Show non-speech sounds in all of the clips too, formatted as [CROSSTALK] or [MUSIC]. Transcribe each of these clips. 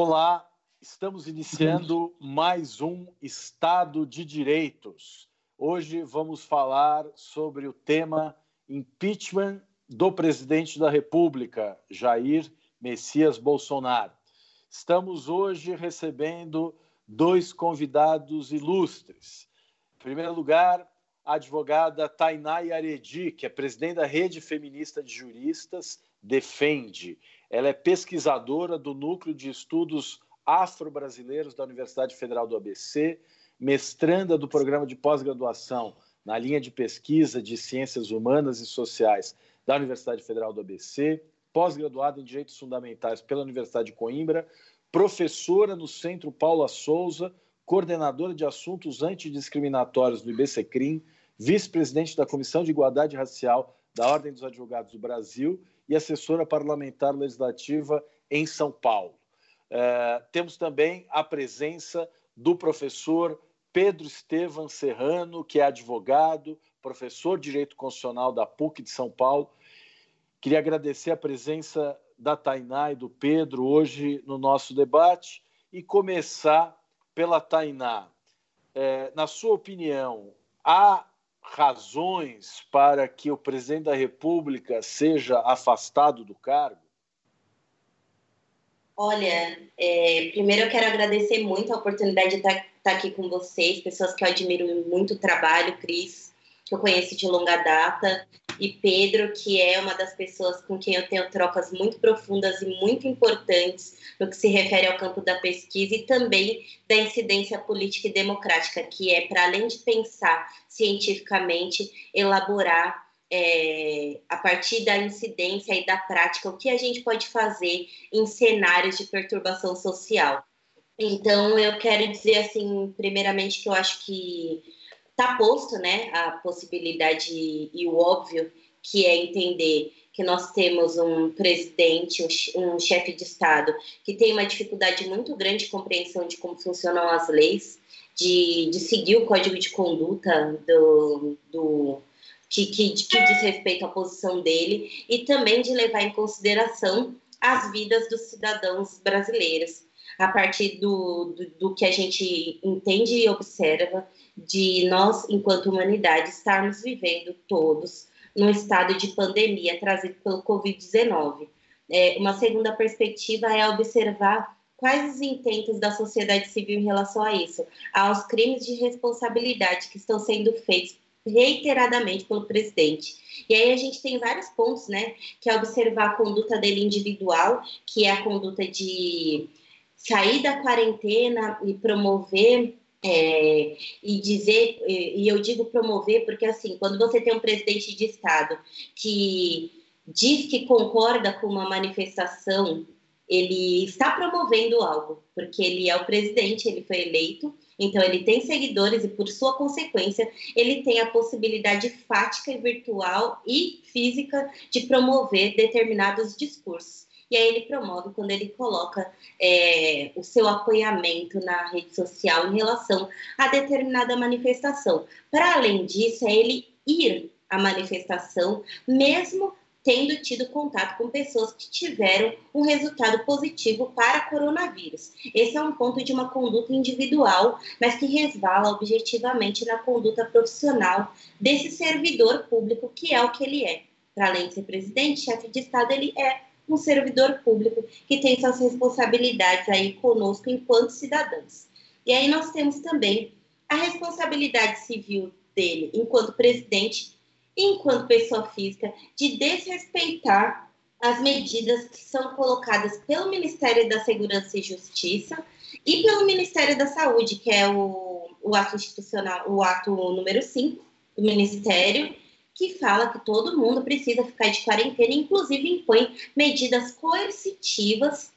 Olá, estamos iniciando mais um Estado de Direitos. Hoje vamos falar sobre o tema impeachment do presidente da República, Jair Messias Bolsonaro. Estamos hoje recebendo dois convidados ilustres. Em primeiro lugar, a advogada Tainai Aredi, que é presidente da Rede Feminista de Juristas, defende ela é pesquisadora do Núcleo de Estudos Afro-Brasileiros da Universidade Federal do ABC, mestranda do programa de pós-graduação na linha de pesquisa de Ciências Humanas e Sociais da Universidade Federal do ABC, pós-graduada em Direitos Fundamentais pela Universidade de Coimbra, professora no Centro Paula Souza, coordenadora de assuntos antidiscriminatórios do IBCCRIM, vice-presidente da Comissão de Igualdade Racial da Ordem dos Advogados do Brasil e assessora parlamentar legislativa em São Paulo. É, temos também a presença do professor Pedro Estevam Serrano, que é advogado, professor de Direito Constitucional da PUC de São Paulo. Queria agradecer a presença da Tainá e do Pedro hoje no nosso debate e começar pela Tainá. É, na sua opinião, há razões para que o presidente da República seja afastado do cargo? Olha, é, primeiro eu quero agradecer muito a oportunidade de estar, estar aqui com vocês, pessoas que eu admiro muito o trabalho, Cris, que eu conheço de longa data, e Pedro, que é uma das pessoas com quem eu tenho trocas muito profundas e muito importantes no que se refere ao campo da pesquisa e também da incidência política e democrática, que é, para além de pensar cientificamente, elaborar é, a partir da incidência e da prática, o que a gente pode fazer em cenários de perturbação social. Então, eu quero dizer, assim, primeiramente, que eu acho que está posto né, a possibilidade e o óbvio, que é entender que nós temos um presidente, um, chefe de Estado, que tem uma dificuldade muito grande de compreensão de como funcionam as leis, de, de seguir o código de conduta do, do que, que, que diz respeito à posição dele, e também de levar em consideração as vidas dos cidadãos brasileiros, a partir do, do, do que a gente entende e observa de nós, enquanto humanidade, estarmos vivendo todos num estado de pandemia trazido pelo Covid-19. É, uma segunda perspectiva é observar quais os intentos da sociedade civil em relação a isso, aos crimes de responsabilidade que estão sendo feitos reiteradamente pelo presidente. E aí a gente tem vários pontos, né, que é observar a conduta dele individual, que é a conduta de sair da quarentena e promover é, e dizer, e eu digo promover, porque assim, quando você tem um presidente de Estado que diz que concorda com uma manifestação, ele está promovendo algo, porque ele é o presidente, ele foi eleito, então ele tem seguidores e, por sua consequência, ele tem a possibilidade fática e virtual e física de promover determinados discursos. E aí ele promove quando ele coloca é, o seu apoiamento na rede social em relação a determinada manifestação. Para além disso, é ele ir à manifestação, mesmo tendo tido contato com pessoas que tiveram um resultado positivo para coronavírus. Esse é um ponto de uma conduta individual, mas que resvala objetivamente na conduta profissional desse servidor público, que é o que ele é. Para além de ser presidente, chefe de Estado, ele é um servidor público que tem suas responsabilidades aí conosco enquanto cidadãos. E aí nós temos também a responsabilidade civil dele enquanto presidente e enquanto pessoa física de desrespeitar as medidas que são colocadas pelo Ministério da Segurança e Justiça e pelo Ministério da Saúde, que é o, o ato institucional, o ato número 5 do Ministério, que fala que todo mundo precisa ficar de quarentena, inclusive impõe medidas coercitivas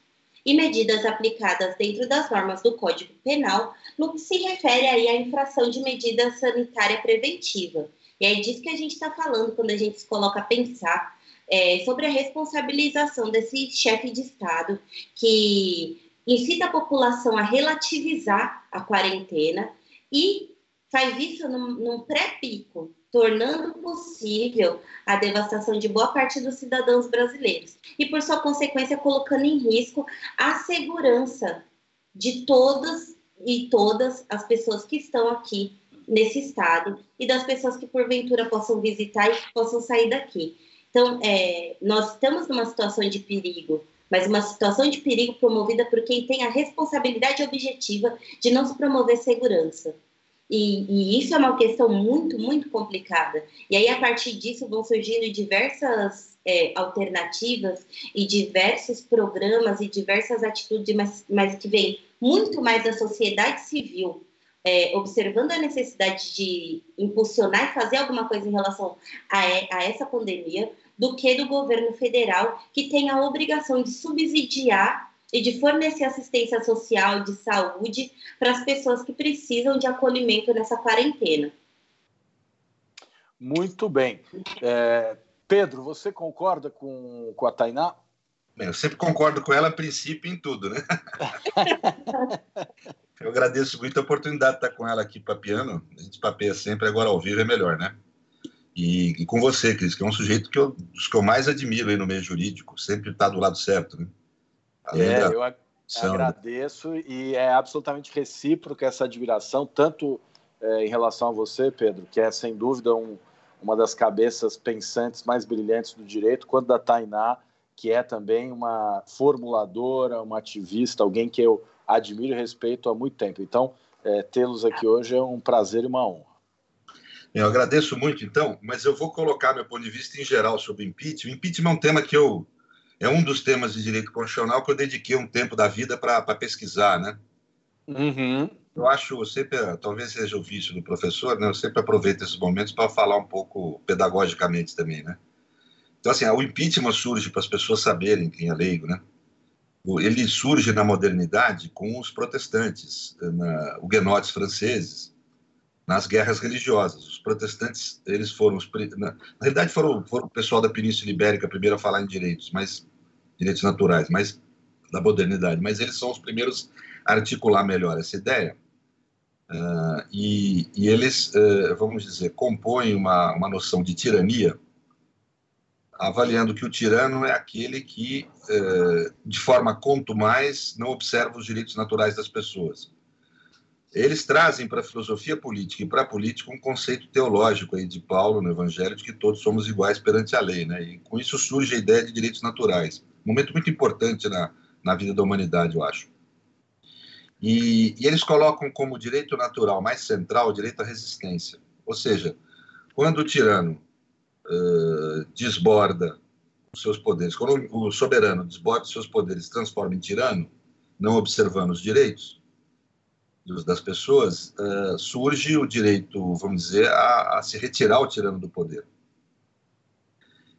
e medidas aplicadas dentro das normas do Código Penal no que se refere aí à infração de medida sanitária preventiva. E é disso que a gente está falando quando a gente se coloca a pensar é, sobre a responsabilização desse chefe de Estado que incita a população a relativizar a quarentena e faz isso num, num pré-pico tornando possível a devastação de boa parte dos cidadãos brasileiros e, por sua consequência, colocando em risco a segurança de todas e todas as pessoas que estão aqui nesse estado e das pessoas que porventura possam visitar e possam sair daqui. Então, é, nós estamos numa situação de perigo, mas uma situação de perigo promovida por quem tem a responsabilidade objetiva de não se promover segurança. E, e, isso é uma questão muito, muito complicada. E aí, a partir disso, vão surgindo diversas é, alternativas e diversos programas e diversas atitudes, mas, mas que vêm muito mais da sociedade civil, é, observando a necessidade de impulsionar e fazer alguma coisa em relação a, a essa pandemia, do que do governo federal, que tem a obrigação de subsidiar e de fornecer assistência social de saúde para as pessoas que precisam de acolhimento nessa quarentena. Muito bem. É, Pedro, você concorda com, com a Tainá? Eu sempre concordo com ela a princípio em tudo, né? [LAUGHS] Eu agradeço muito a oportunidade de estar com ela aqui papiando. A gente papeia sempre, agora ao vivo é melhor, né? E, e com você, Cris, que é um sujeito que eu, dos que eu mais admiro aí no meio jurídico, sempre está do lado certo, né? É, da... eu agradeço e é absolutamente recíproca essa admiração, tanto é, em relação a você, Pedro, que é sem dúvida um, uma das cabeças pensantes mais brilhantes do direito, quanto da Tainá, que é também uma formuladora, uma ativista, alguém que eu admiro e respeito há muito tempo. Então, é, tê-los aqui hoje é um prazer e uma honra. Eu agradeço muito, então, mas eu vou colocar meu ponto de vista em geral sobre o impeachment. O impeachment é um tema que eu é um dos temas de direito constitucional que eu dediquei um tempo da vida para pesquisar, né? Uhum. Eu acho, sempre, talvez seja o vício do professor, né? Eu sempre aproveito esses momentos para falar um pouco pedagogicamente também, né? Então, assim, o impeachment surge para as pessoas saberem, quem é leigo, né? Ele surge na modernidade com os protestantes, na, huguenotes franceses, nas guerras religiosas. Os protestantes, eles foram, na, na realidade, foram, foram o pessoal da Península Ibérica primeiro a falar em direitos, mas direitos naturais, mas da modernidade, mas eles são os primeiros a articular melhor essa ideia. Uh, e, e, eles, uh, vamos dizer, compõem uma, uma noção de tirania, avaliando que o tirano é aquele que, uh, de forma contumaz, não observa os direitos naturais das pessoas. Eles trazem para a filosofia política e para a política um conceito teológico aí de Paulo no Evangelho de que todos somos iguais perante a lei, né? E com isso surge a ideia de direitos naturais momento muito importante na, na vida da humanidade, eu acho. E, e, eles colocam como direito natural mais central o direito à resistência. Ou seja, quando o tirano uh, desborda os seus poderes, quando o soberano desborda os seus poderes transforma em tirano, não observando os direitos das pessoas, uh, surge o direito, vamos dizer, a, a se retirar o tirano do poder.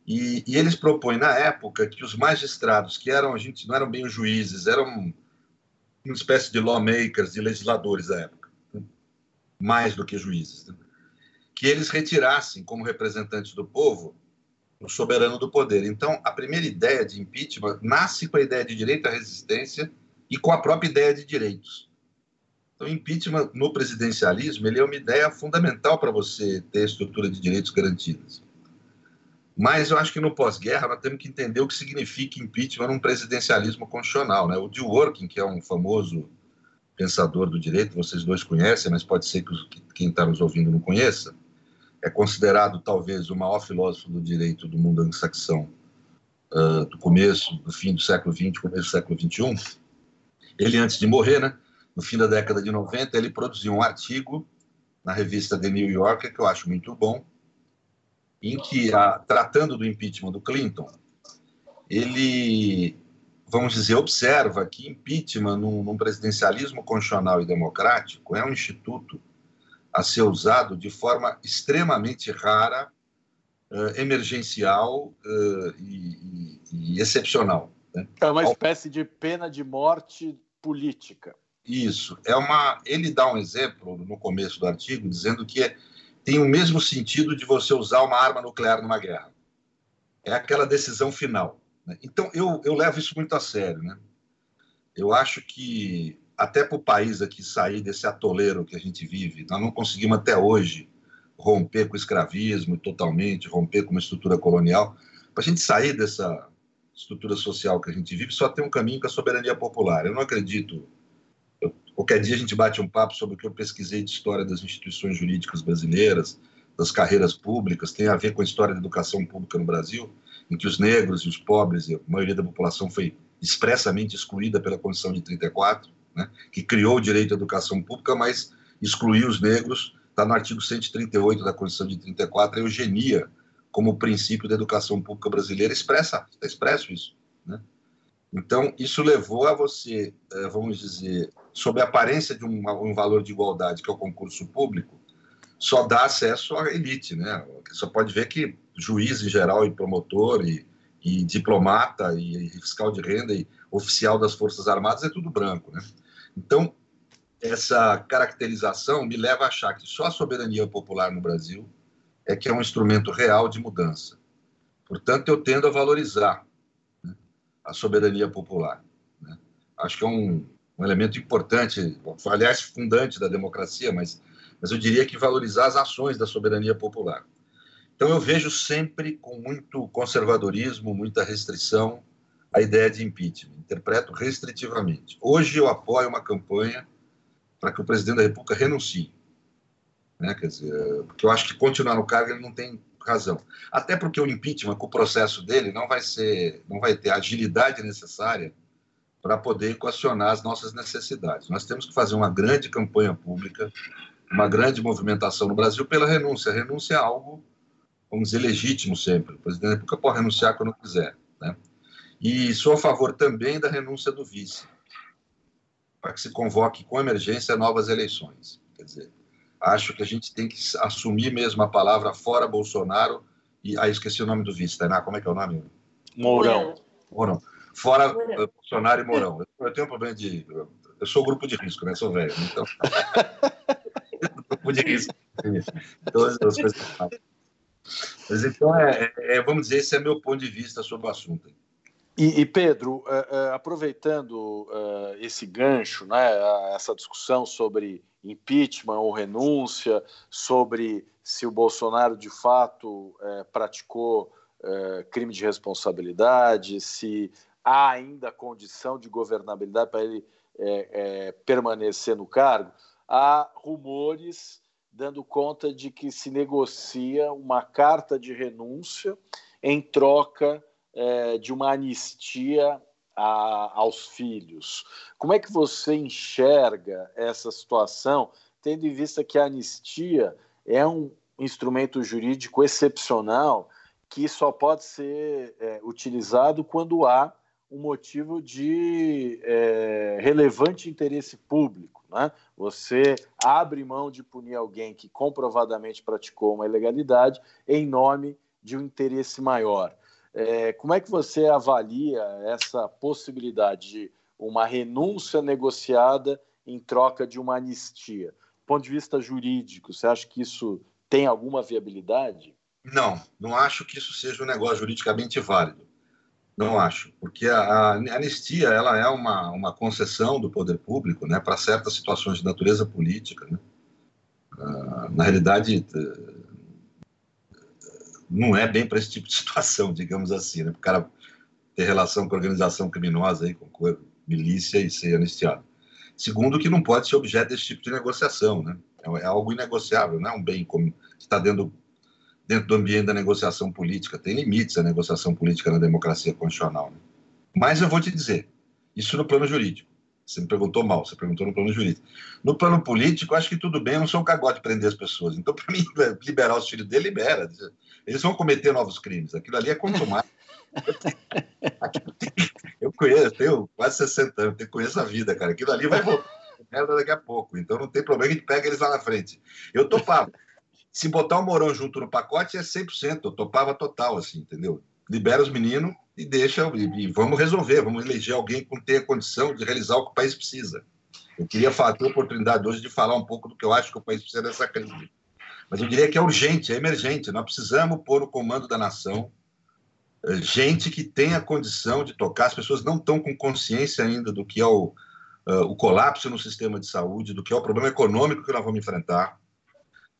E, e, eles propõem na época que os magistrados, que eram a gente não eram bem os juízes, eram uma espécie de lawmakers, de legisladores da época, né? mais do que juízes, né? que eles retirassem como representantes do povo o soberano do poder. Então, a primeira ideia de impeachment nasce com a ideia de direito à resistência e com a própria ideia de direitos. Então, impeachment no presidencialismo ele é uma ideia fundamental para você ter estrutura de direitos garantidas. Mas eu acho que no pós-guerra nós temos que entender o que significa impeachment num presidencialismo constitucional. Né? O Dworkin, que é um famoso pensador do direito, vocês dois conhecem, mas pode ser que quem está nos ouvindo não conheça, é considerado talvez o maior filósofo do direito do mundo anglo-saxão uh, do começo, do fim do século XX, começo do século XXI. Ele, antes de morrer, né, no fim da década de 90, ele produziu um artigo na revista The New Yorker, que eu acho muito bom, em que, a, tratando do impeachment do Clinton, ele, vamos dizer, observa que impeachment num, num presidencialismo constitucional e democrático é um instituto a ser usado de forma extremamente rara, uh, emergencial uh, e, e, e, excepcional. Né? É uma espécie de pena de morte política. Isso. É uma. Ele dá um exemplo no começo do artigo dizendo que é tem o mesmo sentido de você usar uma arma nuclear numa guerra. É aquela decisão final. Né? Então, eu, eu levo isso muito a sério. Né? Eu acho que, até para o país aqui sair desse atoleiro que a gente vive, nós não conseguimos até hoje romper com o escravismo totalmente, romper com uma estrutura colonial. Para a gente sair dessa estrutura social que a gente vive, só tem um caminho com a soberania popular. Eu não acredito. Qualquer dia a gente bate um papo sobre o que eu pesquisei de história das instituições jurídicas brasileiras, das carreiras públicas, tem a ver com a história da educação pública no Brasil, em que os negros e os pobres e a maioria da população foi expressamente excluída pela Constituição de 34, né, que criou o direito à educação pública, mas excluiu os negros. Está no artigo 138 da Constituição de 34, a eugenia como princípio da educação pública brasileira expressa, está expresso isso. Então, isso levou a você, eh, vamos dizer, sob a aparência de um, valor de igualdade, que é o concurso público, só dá acesso à elite, né? Só pode ver que juiz em geral e promotor e, e diplomata e, e, fiscal de renda e oficial das Forças Armadas é tudo branco, né? Então, essa caracterização me leva a achar que só a soberania popular no Brasil é que é um instrumento real de mudança. Portanto, eu tendo a valorizar a soberania popular. Né? Acho que é um, um, elemento importante, aliás, fundante da democracia, mas, mas eu diria que valorizar as ações da soberania popular. Então, eu vejo sempre com muito conservadorismo, muita restrição, a ideia de impeachment. Interpreto restritivamente. Hoje, eu apoio uma campanha para que o presidente da República renuncie né? Quer dizer, porque eu acho que continuar no cargo ele não tem razão. Até porque o impeachment, com o processo dele, não vai ser, não vai ter a agilidade necessária para poder equacionar as nossas necessidades. Nós temos que fazer uma grande campanha pública, uma grande movimentação no Brasil pela renúncia. A renúncia é algo, vamos dizer, legítimo sempre. O presidente República pode renunciar quando quiser. Né? E sou a favor também da renúncia do vice, para que se convoque com emergência novas eleições. Quer dizer, acho que a gente tem que assumir mesmo a palavra fora Bolsonaro e aí ah, esqueci o nome do vice, Tainá, como é que é o nome? Mourão. Mourão. Fora Mourão. Bolsonaro e Mourão. Eu tenho um problema de eu sou grupo de risco, né? Sou velho, então [LAUGHS] grupo de risco. Todas as coisas. Mas então, é, é, vamos dizer, esse é meu ponto de vista sobre o assunto. E, e Pedro, uh, uh, aproveitando uh, esse gancho, né, essa discussão sobre impeachment ou renúncia, sobre se o Bolsonaro de fato é, praticou é, crime de responsabilidade, se há ainda condição de governabilidade para ele é, é, permanecer no cargo, há rumores dando conta de que se negocia uma carta de renúncia em troca é, de uma anistia a, aos filhos. Como é que você enxerga essa situação, tendo em vista que a anistia é um instrumento jurídico excepcional que só pode ser é, utilizado quando há um motivo de é, relevante interesse público. Né? Você abre mão de punir alguém que comprovadamente praticou uma ilegalidade em nome de um interesse maior. É, como é que você avalia essa possibilidade de uma renúncia negociada em troca de uma anistia? Do ponto de vista jurídico, você acha que isso tem alguma viabilidade? Não, não acho que isso seja um negócio juridicamente válido. Não acho, porque a, a anistia ela é uma, uma concessão do poder público né, para certas situações de natureza política. Né? Uh, na realidade, não é bem para esse tipo de [LAUGHS] situação, digamos assim, né? O cara ter relação com organização criminosa, aí, com milícia e ser anistiado. Segundo, que não pode ser objeto desse tipo de negociação, né? É, é algo inegociável, não é um bem como está dentro, dentro do ambiente da negociação política. Tem limites a negociação política na democracia constitucional. Né? Mas eu vou te dizer, isso no plano jurídico. Você me perguntou mal, você perguntou no plano jurídico. No plano político, acho que tudo bem, eu não sou um cagote de prender as pessoas. Então, [LAUGHS] para mim, liberar os filhos dele, libera. Eles vão cometer novos crimes. Aquilo ali é consumado. eu conheço, tenho quase 60 anos, eu conheço a vida, cara. Aquilo ali vai voltar merda daqui a pouco. Então não tem problema, a gente pega eles lá na frente. Eu topava. Se botar o Morão junto no pacote é 100%, eu topava total, assim, entendeu? Libera os meninos e deixa, e, e vamos resolver, vamos eleger alguém que tenha condição de realizar o que o país precisa. Eu queria ter a oportunidade hoje de falar um pouco do que eu acho que o país precisa dessa crise. Mas eu diria que é urgente, é emergente. Nós precisamos pôr no comando da nação eh, gente que tenha condição de tocar. As pessoas não estão com consciência ainda do que é o, uh, o colapso no sistema de saúde, do que é o problema econômico que nós vamos enfrentar.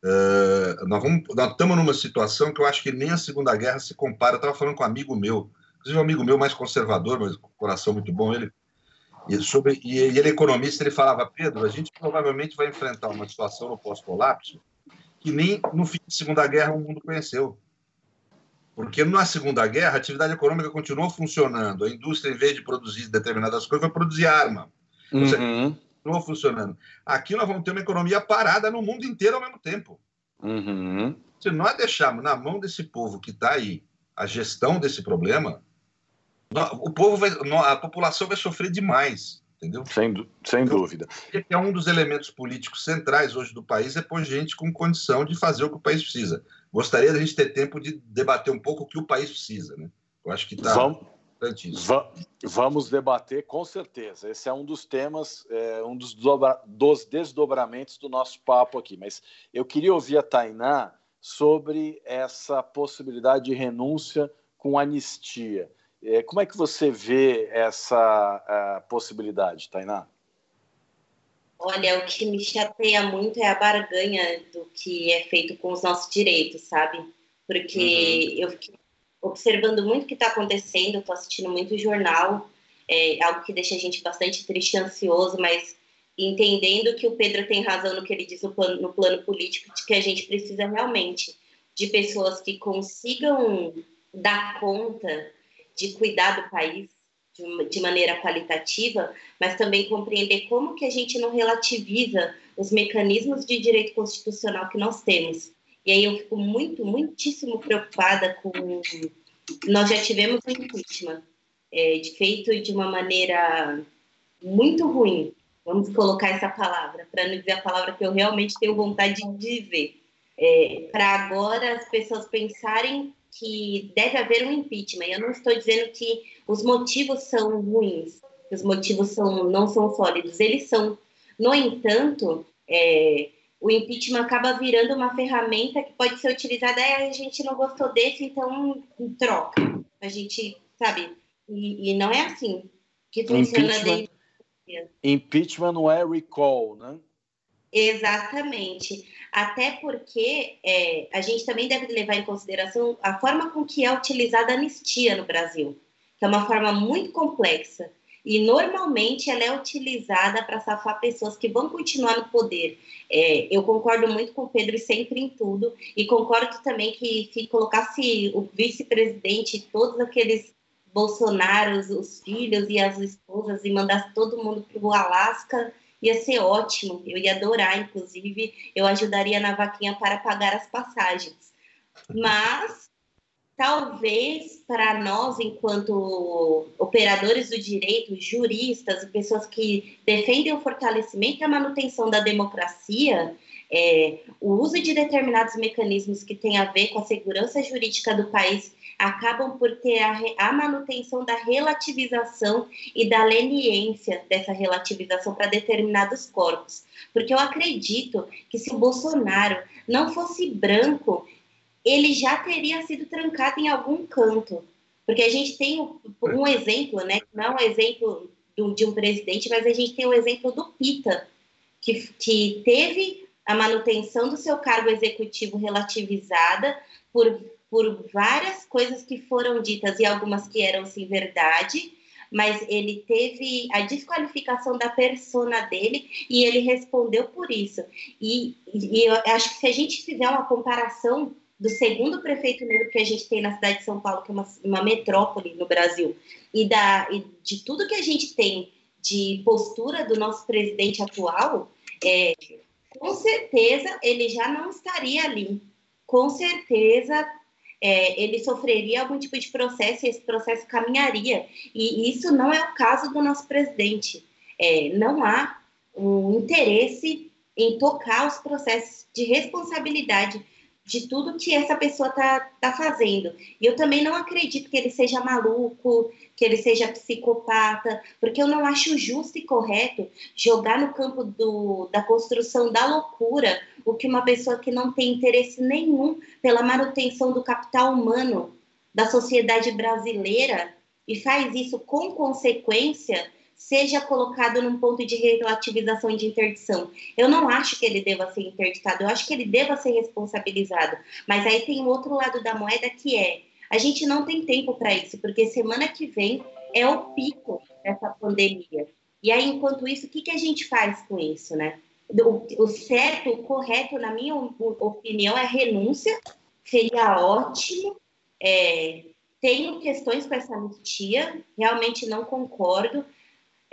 Uh, nós, estamos numa situação que eu acho que nem a Segunda Guerra se compara. Eu estava falando com um amigo meu, inclusive um amigo meu mais conservador, mas com coração muito bom, ele, e, sobre, e ele é economista, ele falava, Pedro, a gente provavelmente vai enfrentar uma situação no pós-colapso que nem no fim da Segunda Guerra o mundo conheceu. Porque na Segunda Guerra a atividade econômica continuou funcionando. A indústria, em vez de produzir determinadas coisas, vai produzir arma. Uhum. Continuou funcionando. Aqui nós vamos ter uma economia parada no mundo inteiro ao mesmo tempo. Uhum. Se nós deixarmos na mão desse povo que está aí a gestão desse problema, o povo vai, a população vai sofrer demais entendeu? Sem, sem então, dúvida. É um dos elementos políticos centrais hoje do país é pôr gente com condição de fazer o que o país precisa. Gostaria de a gente ter tempo de debater um pouco o que o país precisa, né? Eu acho que está vamos, vamos debater com certeza. Esse é um dos temas, é, um dos, dos desdobramentos do nosso papo aqui. Mas eu queria ouvir a Tainá sobre essa possibilidade de renúncia com anistia. É, como é que você vê essa possibilidade, Tainá? Olha, o que me chateia muito é a barganha do que é feito com os nossos direitos, sabe? Porque uhum. eu fiquei observando muito o que está acontecendo, estou assistindo muito jornal, é algo que deixa a gente bastante triste e ansioso, mas entendendo que o Pedro tem razão no que ele diz no plano, no plano político, de que a gente precisa realmente de pessoas que consigam dar conta de cuidar do país de, uma, de maneira qualitativa, mas também compreender como que a gente não relativiza os mecanismos de direito constitucional que nós temos. E aí eu fico muito, muitíssimo preocupada com. Nós já tivemos um impeachment é, feito de uma maneira muito ruim, vamos colocar essa palavra, para não dizer a palavra que eu realmente tenho vontade de dizer. É, para agora as pessoas pensarem que deve haver um impeachment. Eu não estou dizendo que os motivos são ruins, que os motivos são, não são sólidos, eles são. No entanto, é, o impeachment acaba virando uma ferramenta que pode ser utilizada. É, a gente não gostou desse, então troca. A gente, sabe? E, e não é assim que funciona impeachment, desde... Impeachment não é recall, né? Exatamente. Até porque é, a gente também deve levar em consideração a forma com que é utilizada a anistia no Brasil, que é uma forma muito complexa. E normalmente ela é utilizada para safar pessoas que vão continuar no poder. É, eu concordo muito com o Pedro sempre em tudo, e concordo também que se colocasse o vice-presidente, todos aqueles Bolsonaros, os filhos e as esposas, e mandasse todo mundo para o Alasca, ia ser ótimo, eu ia adorar, inclusive, eu ajudaria na vaquinha para pagar as passagens. Mas talvez para nós, enquanto operadores do direito, juristas, pessoas que defendem o fortalecimento e a manutenção da democracia, é, o uso de determinados mecanismos que têm a ver com a segurança jurídica do país acabam por ter a, a manutenção da relativização e da leniência dessa relativização para determinados corpos. Porque eu acredito que se o Bolsonaro não fosse branco, ele já teria sido trancado em algum canto. Porque a gente tem um, um exemplo, né? Não é um exemplo do, de um presidente, mas a gente tem o exemplo do Pita, que, que teve a manutenção do seu cargo executivo relativizada por por várias coisas que foram ditas e algumas que eram sim verdade, mas ele teve a desqualificação da persona dele e ele respondeu por isso. E, e eu acho que se a gente fizer uma comparação do segundo prefeito negro que a gente tem na cidade de São Paulo, que é uma, uma metrópole no Brasil, e, da, e de tudo que a gente tem de postura do nosso presidente atual, é, com certeza ele já não estaria ali. Com certeza é, ele sofreria algum tipo de processo e esse processo caminharia. E isso não é o caso do nosso presidente. É, não há um interesse em tocar os processos de responsabilidade de tudo que essa pessoa está tá fazendo. E eu também não acredito que ele seja maluco, que ele seja psicopata, porque eu não acho justo e correto jogar no campo do, da construção da loucura o que uma pessoa que não tem interesse nenhum pela manutenção do capital humano da sociedade brasileira e faz isso com consequência seja colocado num ponto de relativização de interdição. Eu não acho que ele deva ser interditado, eu acho que ele deva ser responsabilizado. Mas aí tem o outro lado da moeda que é: a gente não tem tempo para isso, porque semana que vem é o pico dessa pandemia. E aí, enquanto isso, o que, que a gente faz com isso, né? O, o certo, o correto, na minha opinião, é renúncia, seria ótimo. É, tenho questões com essa anistia, realmente não concordo,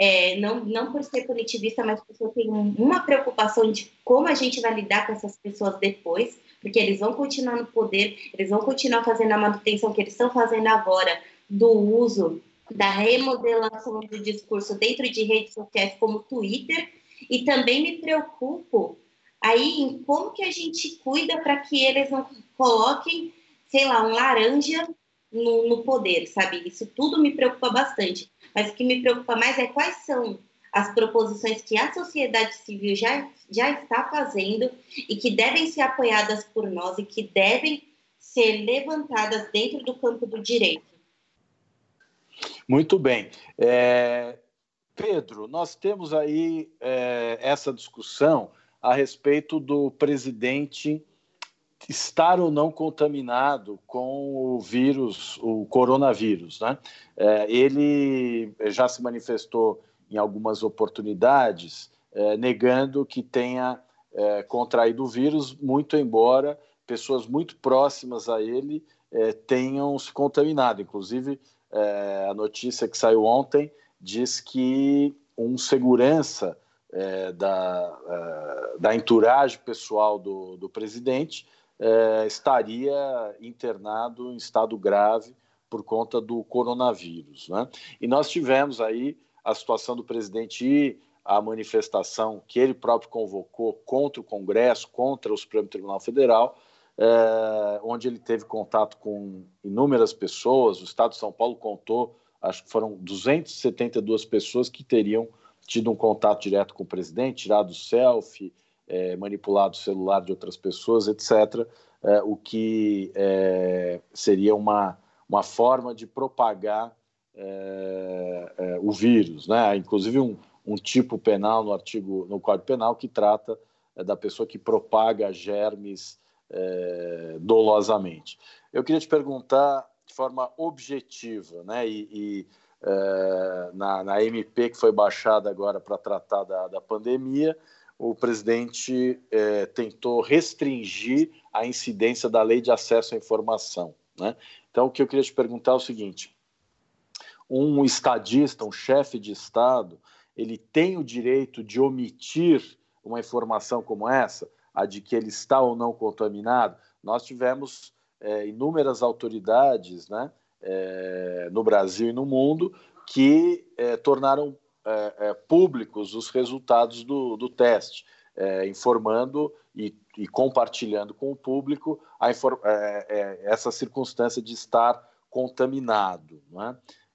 é, não, não por ser punitivista, mas porque eu tenho uma preocupação de como a gente vai lidar com essas pessoas depois, porque eles vão continuar no poder, eles vão continuar fazendo a manutenção que eles estão fazendo agora do uso da remodelação do discurso dentro de redes sociais como Twitter, e também me preocupo aí em como que a gente cuida para que eles não coloquem, sei lá, um laranja no, no poder, sabe? Isso tudo me preocupa bastante. Mas o que me preocupa mais é quais são as proposições que a sociedade civil já, já está fazendo e que devem ser apoiadas por nós e que devem ser levantadas dentro do campo do direito. Muito bem. É, Pedro, nós temos aí é, essa discussão a respeito do presidente estar ou não contaminado com o vírus, o coronavírus. Né? É, ele já se manifestou em algumas oportunidades, é, negando que tenha é, contraído o vírus, muito embora pessoas muito próximas a ele é, tenham se contaminado. Inclusive, é, a notícia que saiu ontem diz que um segurança é, da, da entourage pessoal do, do presidente é, estaria internado em estado grave por conta do coronavírus. Né? E nós tivemos aí a situação do presidente ir à manifestação que ele próprio convocou contra o Congresso, contra o Supremo Tribunal Federal, é, onde ele teve contato com inúmeras pessoas. O Estado de São Paulo contou, acho que foram 272 pessoas que teriam tido um contato direto com o presidente, tirado selfie, é, manipulado o celular de outras pessoas, etc., é, o que é, seria uma, uma forma de propagar é, é, o vírus. Né? Inclusive, um, um tipo penal no artigo, no Código Penal, que trata é, da pessoa que propaga germes dolosamente. Eu queria te perguntar de forma objetiva, né? E, e na, na, MP que foi baixada agora para tratar da, da pandemia, o presidente é, tentou restringir a incidência da lei de acesso à informação. Né? Então, o que eu queria te perguntar é o seguinte: um estadista, um chefe de Estado, ele tem o direito de omitir uma informação como essa, a de que ele está ou não contaminado? Nós tivemos é, inúmeras autoridades né, é, no Brasil e no mundo que é, tornaram é, é, públicos os resultados do, do teste, é, informando e, e, compartilhando com o público a, é, essa circunstância de estar contaminado.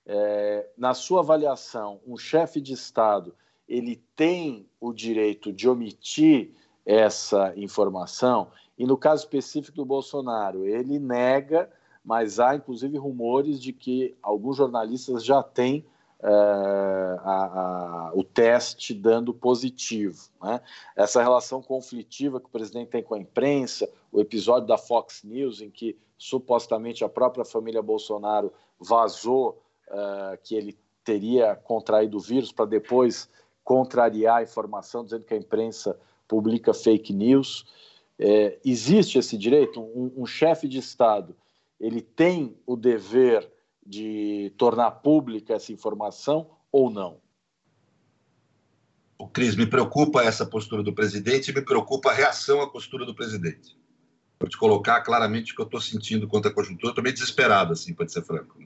É? na sua avaliação, um chefe de Estado ele tem o direito de omitir essa informação? E no caso específico do Bolsonaro, ele nega, mas há inclusive rumores de que alguns jornalistas já têm é, a, a, o teste dando positivo. Né? Essa relação conflitiva que o presidente tem com a imprensa, o episódio da Fox News, em que supostamente a própria família Bolsonaro vazou uh, que ele teria contraído o vírus para depois contrariar a informação, dizendo que a imprensa publica fake news. É, existe esse direito? Um, um chefe de Estado ele tem o dever de tornar pública essa informação ou não? O Cris, me preocupa essa postura do presidente e me preocupa a reação à postura do presidente. Vou te colocar claramente o que eu estou sentindo quanto à conjuntura. Estou meio desesperado, assim, para ser franco.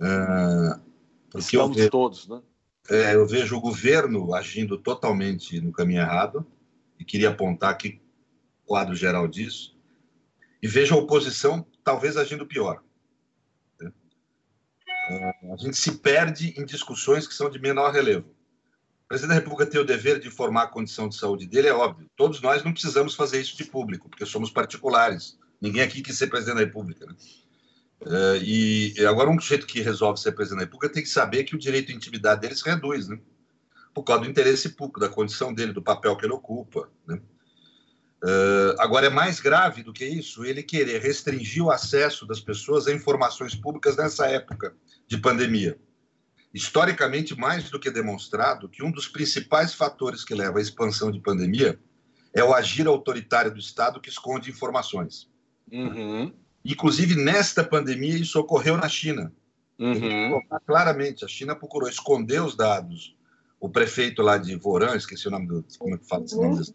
É, Estamos vejo, todos, né? É, eu vejo o governo agindo totalmente no caminho errado e queria apontar aqui o quadro geral disso. E vejo a oposição talvez agindo pior. A gente se perde em discussões que são de menor relevo. O presidente da República tem o dever de informar a condição de saúde dele, é óbvio. Todos nós não precisamos fazer isso de público, porque somos particulares. Ninguém aqui quis ser presidente da República. Né? É, e agora, um jeito que resolve ser presidente da República tem que saber que o direito à intimidade dele se reduz, né? Por causa do interesse público, da condição dele, do papel que ele ocupa. Né? Uh, agora, é mais grave do que isso ele querer restringir o acesso das pessoas a informações públicas nessa época de pandemia. Historicamente, mais do que demonstrado que um dos principais fatores que leva à expansão de pandemia é o agir autoritário do Estado que esconde informações. Uhum. Inclusive, nesta pandemia, isso ocorreu na China. Uhum. Claramente, a China procurou esconder os dados. O prefeito lá de Voran, esqueci o nome do. Como é que fala esse nome desse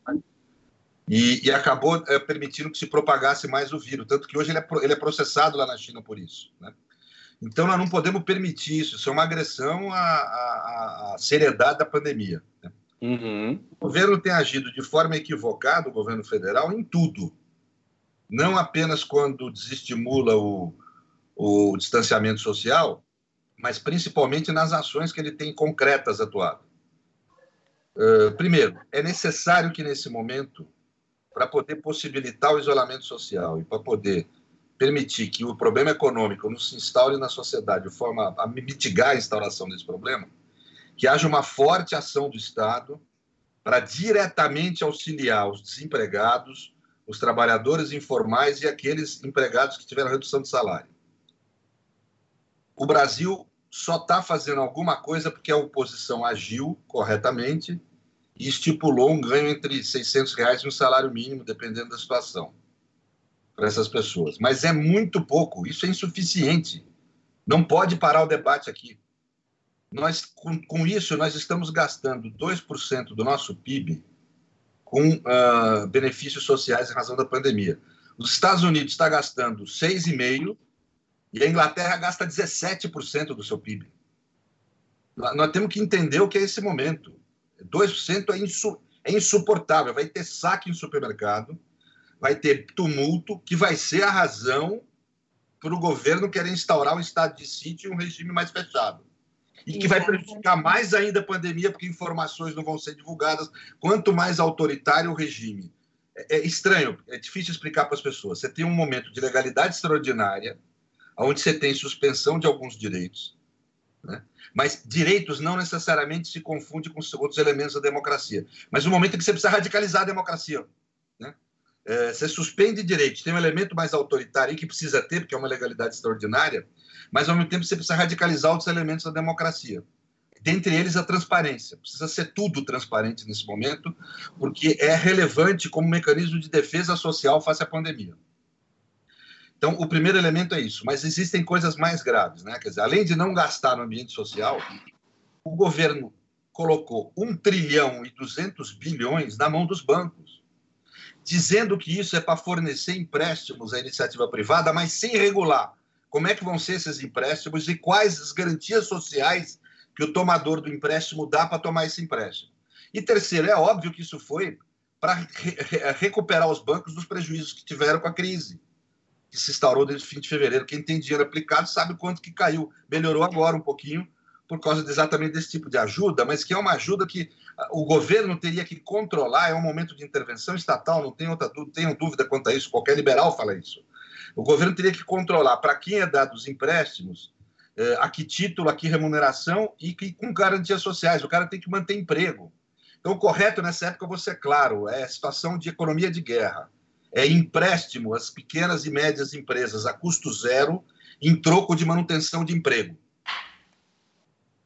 e, e acabou é, permitindo que se propagasse mais o vírus. Tanto que hoje ele é, ele é processado lá na China por isso. Né? Então, nós não podemos permitir isso. Isso é uma agressão à, à, à seriedade da pandemia. Né? Uhum. O governo tem agido de forma equivocada, o governo federal, em tudo não apenas quando desestimula o, o distanciamento social, mas principalmente nas ações que ele tem concretas atuado. Uh, primeiro, é necessário que nesse momento, para poder possibilitar o isolamento social e para poder permitir que o problema econômico não se instaure na sociedade de forma a mitigar a instauração desse problema, que haja uma forte ação do Estado para diretamente auxiliar os desempregados, os trabalhadores informais e aqueles empregados que tiveram redução de salário. O Brasil só está fazendo alguma coisa porque a oposição agiu corretamente e estipulou um ganho entre 600 reais e um salário mínimo, dependendo da situação, para essas pessoas. Mas é muito pouco, isso é insuficiente. Não pode parar o debate aqui. Nós, com, com isso, nós estamos gastando 2% do nosso PIB com uh, benefícios sociais em razão da pandemia. Os Estados Unidos está gastando 6,5% e a Inglaterra gasta 17% do seu PIB. Nós temos que entender o que é esse momento. 2% é, insu é insuportável. Vai ter saque em supermercado, vai ter tumulto, que vai ser a razão para o governo querer instaurar um estado de sítio e um regime mais fechado e que vai prejudicar mais ainda a pandemia, porque informações não vão ser divulgadas, quanto mais autoritário o regime. É, é estranho, é difícil explicar para as pessoas. Você tem um momento de legalidade extraordinária, onde você tem suspensão de alguns direitos, né? mas direitos não necessariamente se confundem com outros elementos da democracia. Mas o momento em que você precisa radicalizar a democracia. Né? É, você suspende direitos, tem um elemento mais autoritário que precisa ter, porque é uma legalidade extraordinária, mas ao mesmo tempo você precisa radicalizar outros elementos da democracia. Dentre eles a transparência. Precisa ser tudo transparente nesse momento, porque é relevante como mecanismo de defesa social face à pandemia. Então, o primeiro elemento é isso, mas existem coisas mais graves, né? Quer dizer, além de não gastar no ambiente social, o governo colocou 1 trilhão e 200 bilhões na mão dos bancos, dizendo que isso é para fornecer empréstimos à iniciativa privada, mas sem regular como é que vão ser esses empréstimos e quais as garantias sociais que o tomador do empréstimo dá para tomar esse empréstimo. E terceiro, é óbvio que isso foi para re recuperar os bancos dos prejuízos que tiveram com a crise, que se instaurou desde o fim de fevereiro. Quem tem dinheiro aplicado sabe quanto que caiu. Melhorou agora um pouquinho por causa de exatamente desse tipo de ajuda, mas que é uma ajuda que ah, o governo teria que controlar, é um momento de intervenção estatal, não tem outra tenho dúvida quanto a isso, qualquer liberal fala isso. O governo teria que controlar para quem é dado os empréstimos, é, a que título, a que remuneração e que, com garantias sociais. O cara tem que manter emprego. Então, o correto nessa época, você é claro, é situação de economia de guerra. É empréstimo às pequenas e médias empresas a custo zero em troco de manutenção de emprego.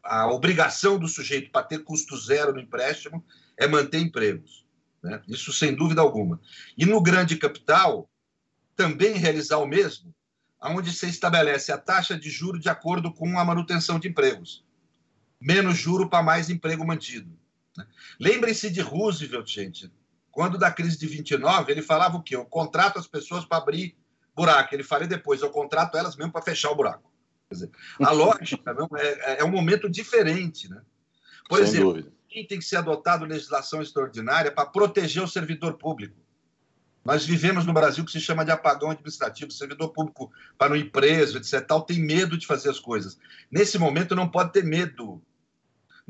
A obrigação do sujeito para ter custo zero no empréstimo é manter empregos. Né? Isso sem dúvida alguma. E no grande capital, também realizar o mesmo, onde se estabelece a taxa de juro de acordo com a manutenção de empregos. Menos juro para mais emprego mantido. Né? Lembrem-se de Roosevelt, gente. Quando da crise de 29, ele falava o quê? Eu contrato as pessoas para abrir buraco. Ele faria depois, eu contrato elas mesmo para fechar o buraco. Quer dizer, a [LAUGHS] lógica não, é, é um momento diferente. Né? Por Sem exemplo, dúvida. tem que ser adotado legislação extraordinária para proteger o servidor público. Nós vivemos no Brasil que se chama de apagão administrativo. O servidor público, para não ir preso, etc., tal, tem medo de fazer as coisas. Nesse momento, não pode ter medo.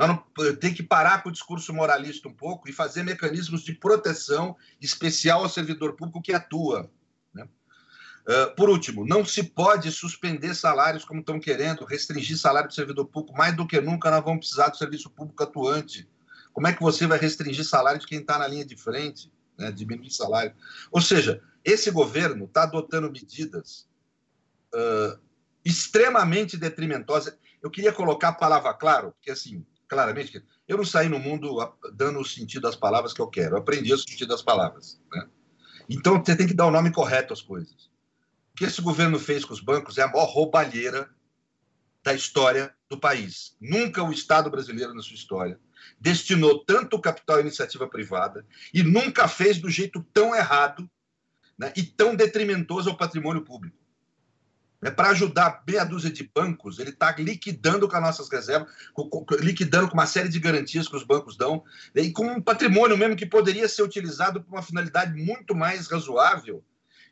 Nós não, tem que parar com o discurso moralista um pouco e fazer mecanismos de proteção especial ao servidor público que atua. Né? Uh, por último, não se pode suspender salários como estão querendo, restringir salário do servidor público. Mais do que nunca, nós vamos precisar do serviço público atuante. Como é que você vai restringir salário de quem está na linha de frente, né? diminuir salário? Ou seja, esse governo está adotando medidas uh, extremamente detrimentosas. Eu queria colocar a palavra claro, porque assim, claramente, eu não saí no mundo dando o sentido das palavras que eu quero, eu aprendi o sentido das palavras. Né? Então, você tem que dar o nome correto às coisas. O que esse governo fez com os bancos é a maior roubalheira da história do país. Nunca o Estado brasileiro, na sua história, destinou tanto capital à iniciativa privada e nunca fez do jeito tão errado né, e tão detrimentoso ao patrimônio público. É, Para ajudar meia dúzia de bancos, ele está liquidando com as nossas reservas, liquidando com uma série de garantias que os bancos dão, e com um patrimônio mesmo que poderia ser utilizado para uma finalidade muito mais razoável,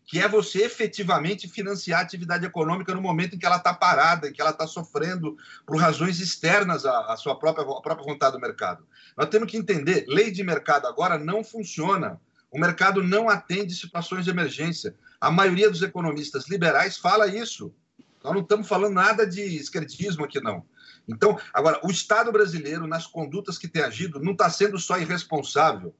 que é você efetivamente financiar a atividade econômica no momento em que ela está parada, em que ela está sofrendo por razões externas à, à sua própria, à própria vontade do mercado. Nós temos que entender, lei de mercado agora não funciona. O mercado não atende situações de emergência. A maioria dos economistas liberais fala isso. Nós não estamos falando nada de esquerdismo aqui, não. Então, agora, o Estado brasileiro, nas condutas que tem agido, não está sendo só irresponsável,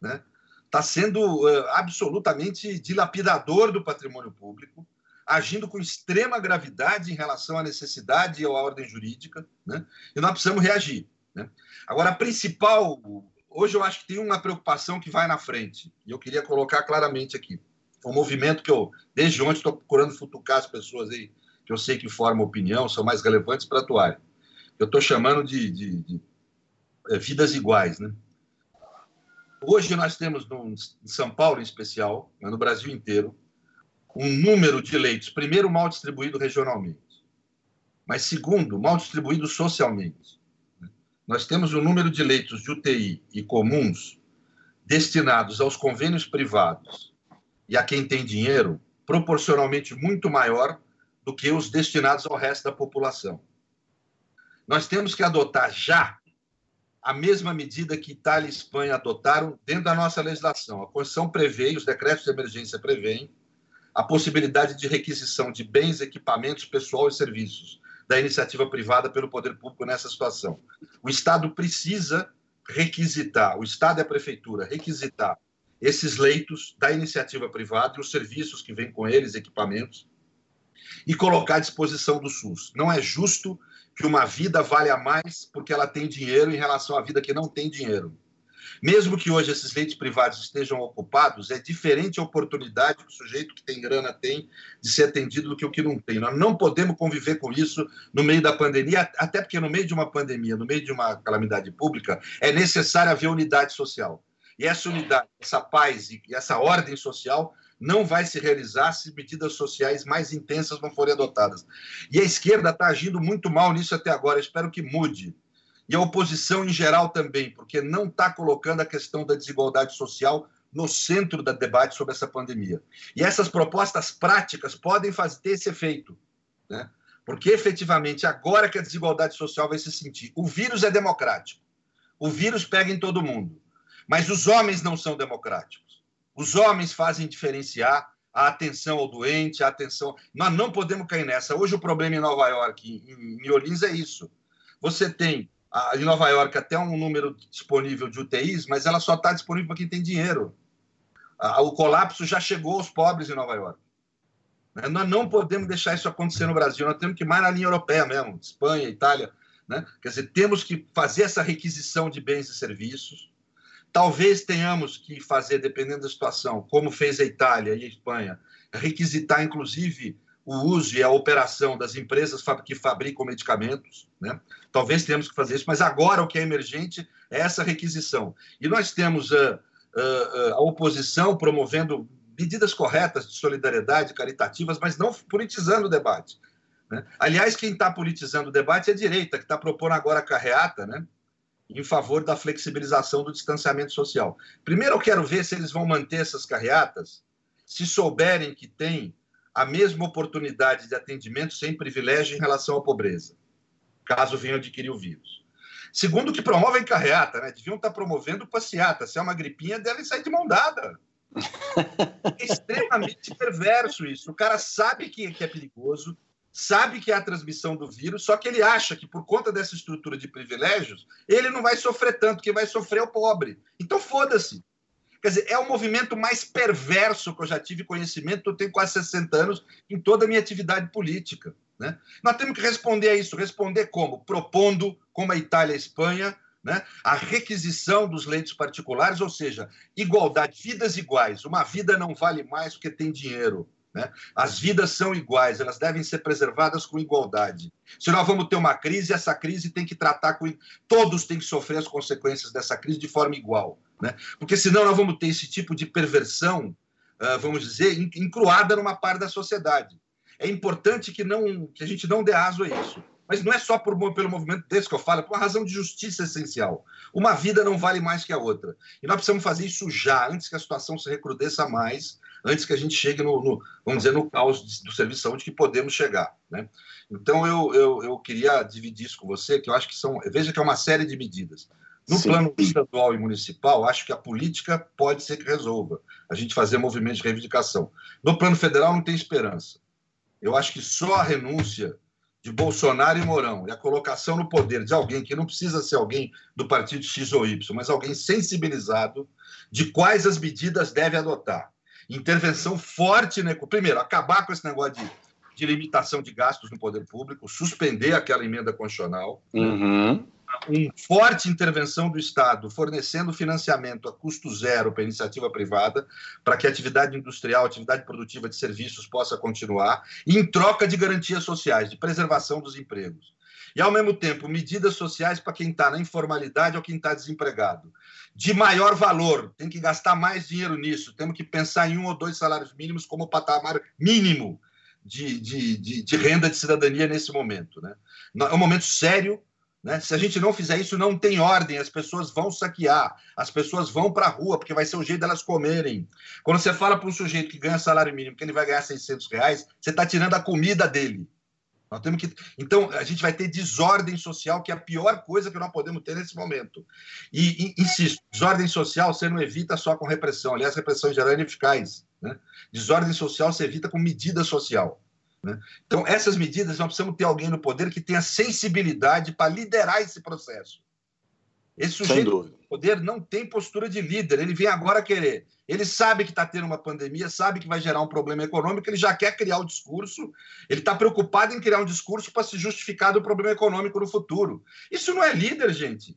né? Está sendo uh, absolutamente dilapidador do patrimônio público, agindo com extrema gravidade em relação à necessidade e à ordem jurídica, né? E nós precisamos reagir. Né? Agora, a principal. Hoje eu acho que tem uma preocupação que vai na frente, e eu queria colocar claramente aqui um movimento que eu, desde ontem, estou procurando futucar as pessoas aí, que eu sei que formam opinião, são mais relevantes para atuarem. Eu estou chamando de, de, de é, vidas iguais, né? Hoje nós temos, no, em São Paulo em especial, mas no Brasil inteiro, um número de leitos, primeiro, mal distribuído regionalmente, mas segundo, mal distribuído socialmente. Nós temos um número de leitos de UTI e comuns destinados aos convênios privados e a quem tem dinheiro proporcionalmente muito maior do que os destinados ao resto da população. Nós temos que adotar já a mesma medida que Itália e Espanha adotaram dentro da nossa legislação. A Constituição prevê, os decretos de emergência prevêem, a possibilidade de requisição de bens, equipamentos, pessoal e serviços da iniciativa privada pelo poder público nessa situação. O Estado precisa requisitar, o Estado e a prefeitura requisitar esses leitos da iniciativa privada e os serviços que vêm com eles, equipamentos, e colocar à disposição do SUS. Não é justo que uma vida valha mais porque ela tem dinheiro em relação à vida que não tem dinheiro. Mesmo que hoje esses leitos privados estejam ocupados, é diferente a oportunidade que o sujeito que tem grana tem de ser atendido do que o que não tem. Nós não podemos conviver com isso no meio da pandemia, até porque no meio de uma pandemia, no meio de uma calamidade pública, é necessário haver unidade social. E essa unidade, essa paz e essa ordem social não vai se realizar se medidas sociais mais intensas não forem adotadas. E a esquerda está agindo muito mal nisso até agora, espero que mude. E a oposição em geral também, porque não está colocando a questão da desigualdade social no centro do debate sobre essa pandemia. E essas propostas práticas podem fazer ter esse efeito, né? Porque efetivamente agora que a desigualdade social vai se sentir, o vírus é democrático, o vírus pega em todo mundo. Mas os homens não são democráticos. Os homens fazem diferenciar a atenção ao doente, a atenção. Nós não podemos cair nessa. Hoje o problema em Nova York, em New Orleans, é isso. Você tem em Nova York até um número disponível de UTIs, mas ela só está disponível para quem tem dinheiro. O colapso já chegou aos pobres em Nova York. Né? Nós não podemos deixar isso acontecer no Brasil. Nós temos que ir mais na linha europeia mesmo, Espanha, Itália. Né? Quer dizer, temos que fazer essa requisição de bens e serviços Talvez tenhamos que fazer, dependendo da situação, como fez a Itália e a Espanha, requisitar, inclusive, o uso e a operação das empresas que fabricam medicamentos. Né? Talvez tenhamos que fazer isso, mas agora o que é emergente é essa requisição. E nós temos a, a, a oposição promovendo medidas corretas de solidariedade, caritativas, mas não politizando o debate. Né? Aliás, quem está politizando o debate é a direita, que está propondo agora a carreata, né? Em favor da flexibilização do distanciamento social. Primeiro, eu quero ver se eles vão manter essas carreatas, se souberem que têm a mesma oportunidade de atendimento sem privilégio em relação à pobreza, caso venham adquirir o vírus. Segundo, que promovem carreata, né? Deviam estar promovendo passeata. Se é uma gripinha, devem sair de mão dada. [LAUGHS] É extremamente perverso isso. O cara sabe que é perigoso, sabe que é a transmissão do vírus, só que ele acha que por conta dessa estrutura de privilégios, ele não vai sofrer tanto, que vai sofrer o pobre. Então foda-se. Quer dizer, é o movimento mais perverso que eu já tive conhecimento, eu tenho quase 60 anos, em toda a minha atividade política. Né? Nós temos que responder a isso. Responder como? Propondo, como a Itália e a Espanha, né? a requisição dos leitos particulares, ou seja, igualdade, vidas iguais. Uma vida não vale mais porque tem dinheiro. Né? As vidas são iguais, elas devem ser preservadas com igualdade. Se nós vamos ter uma crise, essa crise tem que tratar com. Todos têm que sofrer as consequências dessa crise de forma igual. Né? Porque senão nós vamos ter esse tipo de perversão, uh, vamos dizer, incruada numa parte da sociedade. É importante que, não, que a gente não dê aso a isso. Mas não é só por, pelo movimento desse que eu falo, é por uma razão de justiça essencial. Uma vida não vale mais que a outra. E nós precisamos fazer isso já, antes que a situação se recrudesça mais, antes que a gente chegue no, no vamos dizer, no caos do serviço de saúde que podemos chegar. Né? Então, eu, eu, eu queria dividir isso com você, que eu acho que são. Veja que é uma série de medidas. No Sim. plano estadual e municipal, acho que a política pode ser que resolva a gente fazer movimentos de reivindicação. No plano federal, não tem esperança. Eu acho que só a renúncia de Bolsonaro e Mourão e a colocação no poder de alguém que não precisa ser alguém do partido X ou Y, mas alguém sensibilizado de quais as medidas deve adotar. Intervenção forte, né? primeiro, acabar com esse negócio de, de limitação de gastos no poder público, suspender aquela emenda constitucional. Uhum uma forte intervenção do Estado, fornecendo financiamento a custo zero para a iniciativa privada, para que a atividade industrial, a atividade produtiva de serviços possa continuar, em troca de garantias sociais, de preservação dos empregos. E, ao mesmo tempo, medidas sociais para quem está na informalidade ou quem está desempregado. De maior valor, tem que gastar mais dinheiro nisso, temos que pensar em um ou dois salários mínimos como patamar mínimo de, de, de, de renda de cidadania nesse momento. Né? É um momento sério né? Se a gente não fizer isso, não tem ordem, as pessoas vão saquear, as pessoas vão para a rua, porque vai ser o jeito delas comerem. Quando você fala para um sujeito que ganha salário mínimo que ele vai ganhar 600 reais, você está tirando a comida dele. Nós temos que... Então, a gente vai ter desordem social, que é a pior coisa que nós podemos ter nesse momento. E, e insisto, desordem social você não evita só com repressão. Aliás, repressão em geral é ineficaz. Né? Desordem social você evita com medida social. Né? Então, essas medidas, nós precisamos ter alguém no poder que tenha sensibilidade para liderar esse processo. Esse sujeito no poder não tem postura de líder, ele vem agora querer. Ele sabe que está tendo uma pandemia, sabe que vai gerar um problema econômico, ele já quer criar o discurso, ele está preocupado em criar um discurso para se justificar do problema econômico no futuro. Isso não é líder, gente.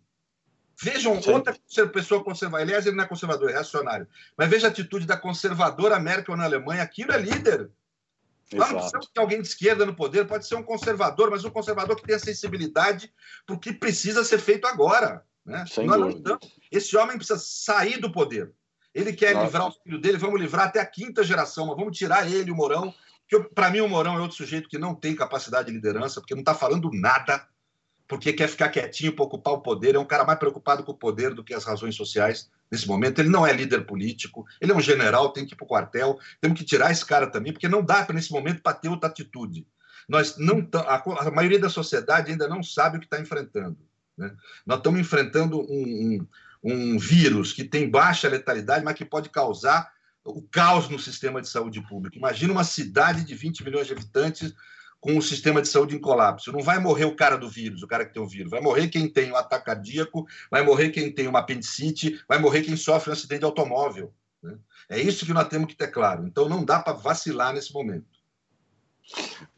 Vejam Sim. outra pessoa conservadora. Aliás, ele não é conservador, é reacionário. Mas veja a atitude da conservadora Merkel na Alemanha. Aquilo é líder. Nós não precisamos ter alguém de esquerda no poder, pode ser um conservador, mas um conservador que tenha sensibilidade para o que precisa ser feito agora. Né? Esse homem precisa sair do poder. Ele quer Nossa. livrar o filho dele, vamos livrar até a quinta geração, mas vamos tirar ele, o Mourão. Para mim, o Mourão é outro sujeito que não tem capacidade de liderança, porque não está falando nada, porque quer ficar quietinho para ocupar o poder. É um cara mais preocupado com o poder do que as razões sociais nesse momento. Ele não é líder político, ele é um general, tem que ir para o quartel. Temos que tirar esse cara também, porque não dá para, nesse momento, para ter outra atitude. Nós não a, a, maioria da sociedade ainda não sabe o que está enfrentando. Né? Nós estamos enfrentando um, um, um vírus que tem baixa letalidade, mas que pode causar o caos no sistema de saúde pública. Imagina uma cidade de 20 milhões de habitantes com o sistema de saúde em colapso. Não vai morrer o cara do vírus, o cara que tem o vírus. Vai morrer quem tem um ataque cardíaco, vai morrer quem tem uma apendicite, vai morrer quem sofre um acidente de automóvel. Né? É isso que nós temos que ter claro. Então não dá para vacilar nesse momento.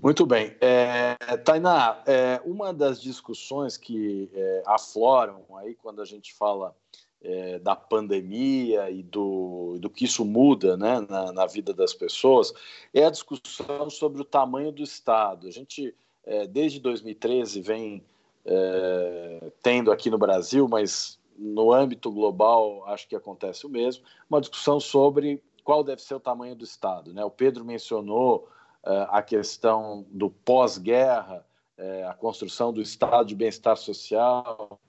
Muito bem. É, Tainá, é, uma das discussões que é, afloram aí quando a gente fala é, da pandemia e do, do que isso muda né, na, na, vida das pessoas, é a discussão sobre o tamanho do Estado. A gente, é, desde 2013, vem é, tendo aqui no Brasil, mas no âmbito global acho que acontece o mesmo, uma discussão sobre qual deve ser o tamanho do Estado. Né? O Pedro mencionou a questão do pós-guerra, é, a construção do Estado de bem-estar social,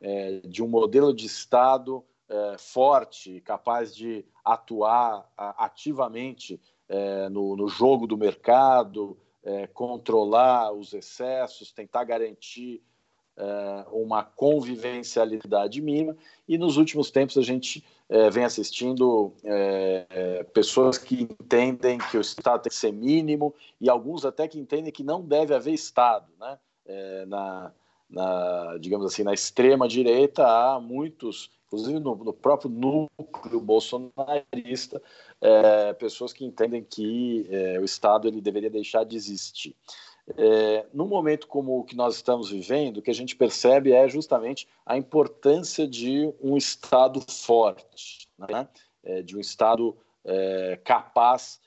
é, de um modelo de Estado forte, capaz de atuar ativamente no, jogo do mercado, controlar os excessos, tentar garantir uma convivencialidade mínima, e nos últimos tempos a gente é, vem assistindo é, é, pessoas que entendem que o Estado tem que ser mínimo, e alguns até que entendem que não deve haver Estado. Né? É, na, na, digamos assim, na extrema direita há muitos, inclusive no, no próprio núcleo bolsonarista, é, pessoas que entendem que o Estado ele deveria deixar de existir. É, num momento como o que nós estamos vivendo, o que a gente percebe é justamente a importância de um Estado forte, né? é, de um Estado é, capaz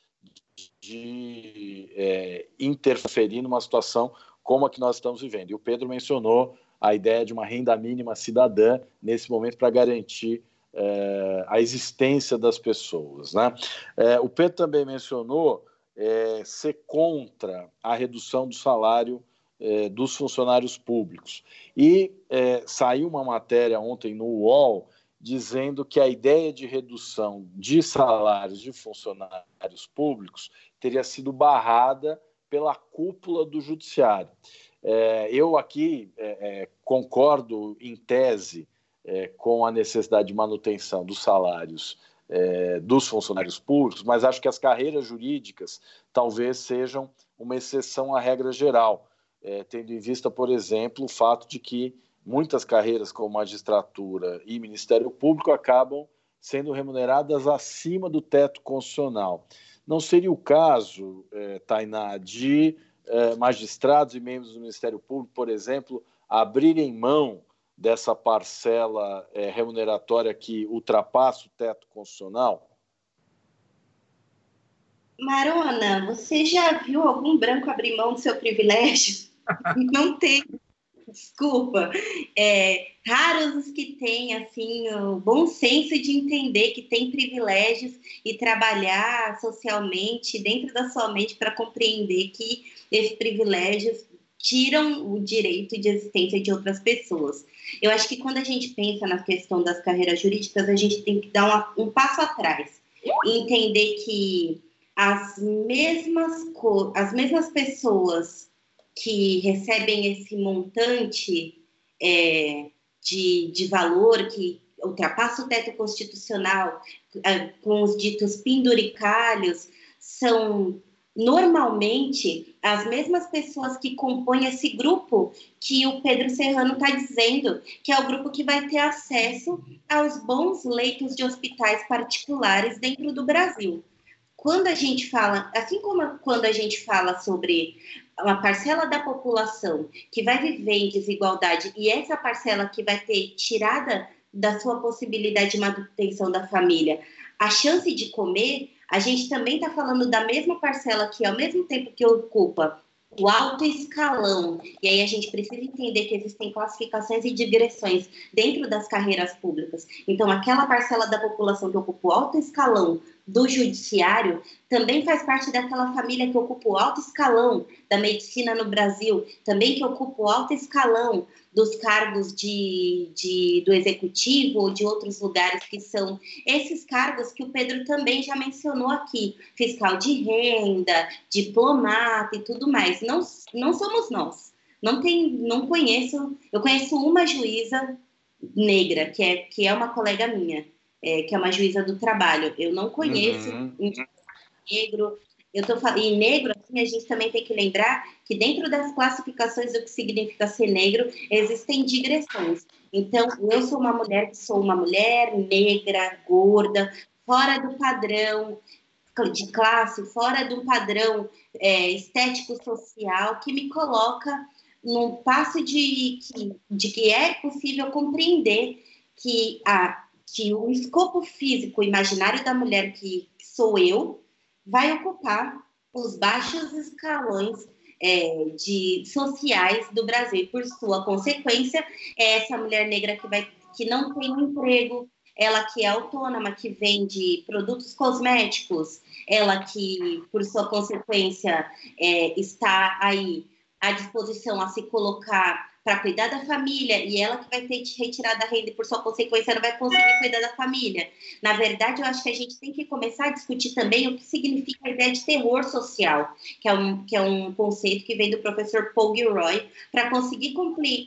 de é, interferir numa situação como a que nós estamos vivendo. E o Pedro mencionou a ideia de uma renda mínima cidadã nesse momento para garantir é, a existência das pessoas. Né? É, o Pedro também mencionou é, ser contra a redução do salário é, dos funcionários públicos. E é, saiu uma matéria ontem no UOL dizendo que a ideia de redução de salários de funcionários públicos teria sido barrada pela cúpula do judiciário. É, eu aqui é, é, concordo em tese com a necessidade de manutenção dos salários é, dos funcionários públicos, mas acho que as carreiras jurídicas talvez sejam uma exceção à regra geral, é, tendo em vista, por exemplo, o fato de que muitas carreiras como magistratura e Ministério Público acabam sendo remuneradas acima do teto constitucional. Não seria o caso, é, Tainá, de é, magistrados e membros do Ministério Público, por exemplo, abrirem mão dessa parcela é, remuneratória que ultrapassa o teto constitucional? Marona, você já viu algum branco abrir mão do seu privilégio? [LAUGHS] Não tem. Desculpa. É, raros os que têm assim o bom senso de entender que tem privilégios e trabalhar socialmente dentro da sua mente para compreender que esses privilégios tiram o direito de existência de outras pessoas. Eu acho que quando a gente pensa na questão das carreiras jurídicas, a gente tem que dar uma, um passo atrás e entender que as mesmas, as mesmas pessoas que recebem esse montante é, de, de valor que ultrapassa o teto constitucional, é, com os ditos penduricalhos, são normalmente as mesmas pessoas que compõem esse grupo que o Pedro Serrano está dizendo, que é o grupo que vai ter acesso aos bons leitos de hospitais particulares dentro do Brasil. Quando a gente fala, assim como quando a gente fala sobre uma parcela da população que vai viver em desigualdade e essa parcela que vai ter tirada da sua possibilidade de manutenção da família a chance de comer, a gente também está falando da mesma parcela que, ao mesmo tempo que ocupa o alto escalão, e aí a gente precisa entender que existem classificações e digressões dentro das carreiras públicas. Então, aquela parcela da população que ocupa o alto escalão do judiciário também faz parte daquela família que ocupa o alto escalão da medicina no Brasil, também que ocupa o alto escalão dos cargos de, de, do executivo ou de outros lugares que são esses cargos que o Pedro também já mencionou aqui, fiscal de renda, diplomata e tudo mais. Não, não somos nós. Não tem, não conheço. Eu conheço uma juíza negra que é que é uma colega minha, é, que é uma juíza do trabalho. Eu não conheço uhum. um negro eu tô e negro, assim, a gente também tem que lembrar que dentro das classificações do que significa ser negro, existem digressões. Então, eu sou uma mulher que sou uma mulher negra, gorda, fora do padrão de classe, fora do padrão é, estético-social, que me coloca num passo de, de que é possível compreender que, a, que o escopo físico imaginário da mulher que sou eu, vai ocupar os baixos escalões é, de sociais do Brasil. E por sua consequência, é essa mulher negra que, vai, que não tem um emprego, ela que é autônoma, que vende produtos cosméticos, ela que, por sua consequência, é, está aí à disposição a se colocar para cuidar da família e ela que vai ter que retirar da renda e por sua consequência não vai conseguir cuidar da família. Na verdade, eu acho que a gente tem que começar a discutir também o que significa a ideia de terror social, que é um, que é um conceito que vem do professor Paul Gilroy, para conseguir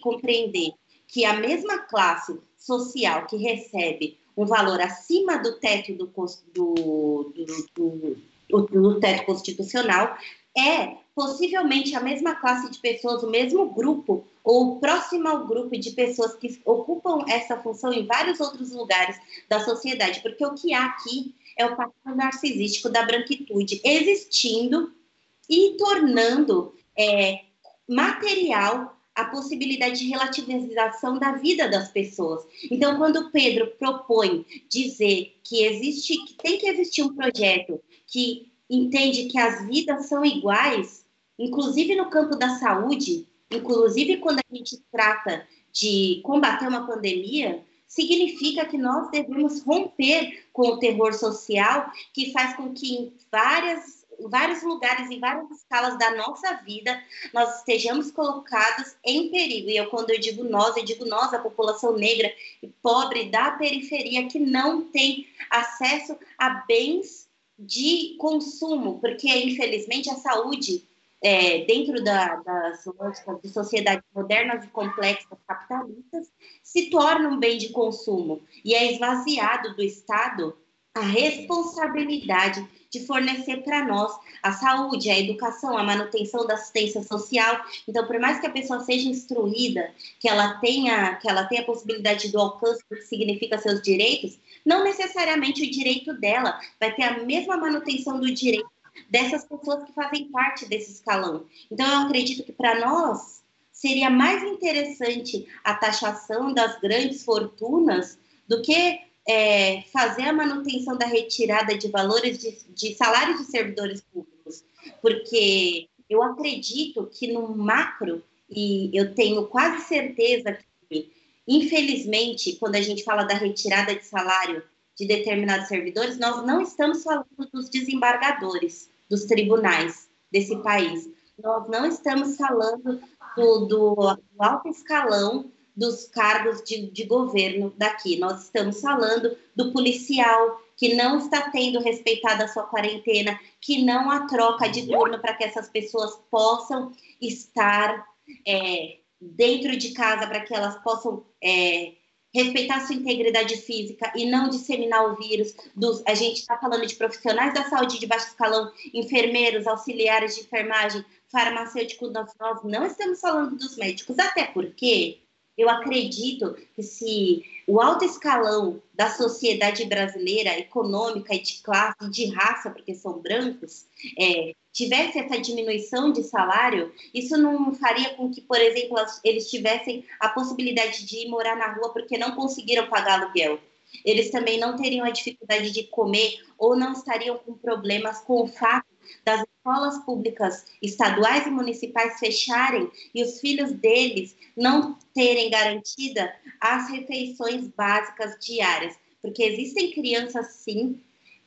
compreender que a mesma classe social que recebe um valor acima do teto do, do, do, do, do teto constitucional é possivelmente a mesma classe de pessoas, o mesmo grupo ou próximo ao grupo de pessoas que ocupam essa função em vários outros lugares da sociedade, porque o que há aqui é o padrão narcisístico da branquitude existindo e tornando é, material a possibilidade de relativização da vida das pessoas. Então, quando Pedro propõe dizer que existe, que tem que existir um projeto que entende que as vidas são iguais, inclusive no campo da saúde, inclusive quando a gente trata de combater uma pandemia, significa que nós devemos romper com o terror social que faz com que em várias, vários lugares, em várias escalas da nossa vida, nós estejamos colocados em perigo. E eu, quando eu digo nós, eu digo nós, a população negra e pobre da periferia que não tem acesso a bens de consumo, porque infelizmente a saúde é, dentro da, das lógicas de sociedades modernas e complexas capitalistas se torna um bem de consumo e é esvaziado do Estado a responsabilidade de fornecer para nós a saúde, a educação, a manutenção da assistência social. Então, por mais que a pessoa seja instruída, que ela tenha, que ela tenha a possibilidade do alcance do que significa seus direitos, não necessariamente o direito dela vai ter a mesma manutenção do direito dessas pessoas que fazem parte desse escalão. Então, eu acredito que para nós seria mais interessante a taxação das grandes fortunas do que é, fazer a manutenção da retirada de valores de, de salários de servidores públicos, porque eu acredito que no macro, e eu tenho quase certeza que, infelizmente, quando a gente fala da retirada de salário de determinados servidores, nós não estamos falando dos desembargadores, dos tribunais desse país. Nós não estamos falando do, do, do alto escalão dos cargos de, de governo daqui. Nós estamos falando do policial que não está tendo respeitada a sua quarentena, que não há troca de turno para que essas pessoas possam estar é, dentro de casa, para que elas possam é, respeitar sua integridade física e não disseminar o vírus. Dos, a gente está falando de profissionais da saúde de baixo escalão, enfermeiros, auxiliares de enfermagem, farmacêuticos, nós, nós não estamos falando dos médicos, até porque eu acredito que se o alto escalão da sociedade brasileira, econômica e de classe, de raça, porque são brancos, é, tivesse essa diminuição de salário, isso não faria com que, por exemplo, eles tivessem a possibilidade de ir morar na rua porque não conseguiram pagar aluguel. Eles também não teriam a dificuldade de comer ou não estariam com problemas com o fato das escolas públicas estaduais e municipais fecharem e os filhos deles não terem garantida as refeições básicas diárias. Porque existem crianças, sim,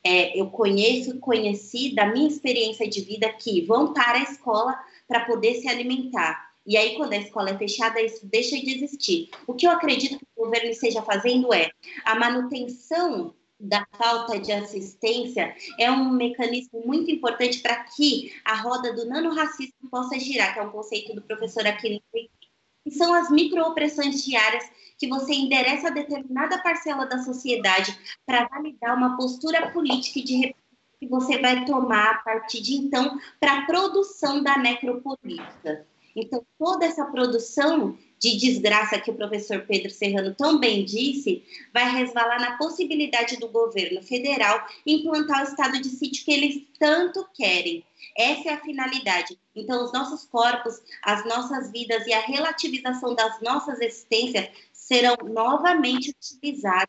é, eu conheço, conheci da minha experiência de vida que vão para a escola para poder se alimentar. E aí, quando a escola é fechada, isso deixa de existir. O que eu acredito que o governo esteja fazendo é a manutenção da falta de assistência é um mecanismo muito importante para que a roda do nanorracismo possa girar, que é um conceito do professor Aquino que são as microopressões diárias que você endereça a determinada parcela da sociedade para validar uma postura política e de que você vai tomar a partir de então para a produção da necropolítica. Então, toda essa produção de desgraça que o professor Pedro Serrano tão bem disse, vai resvalar na possibilidade do governo federal implantar o estado de sítio que eles tanto querem. Essa é a finalidade. Então, os nossos corpos, as nossas vidas e a relativização das nossas existências serão novamente utilizadas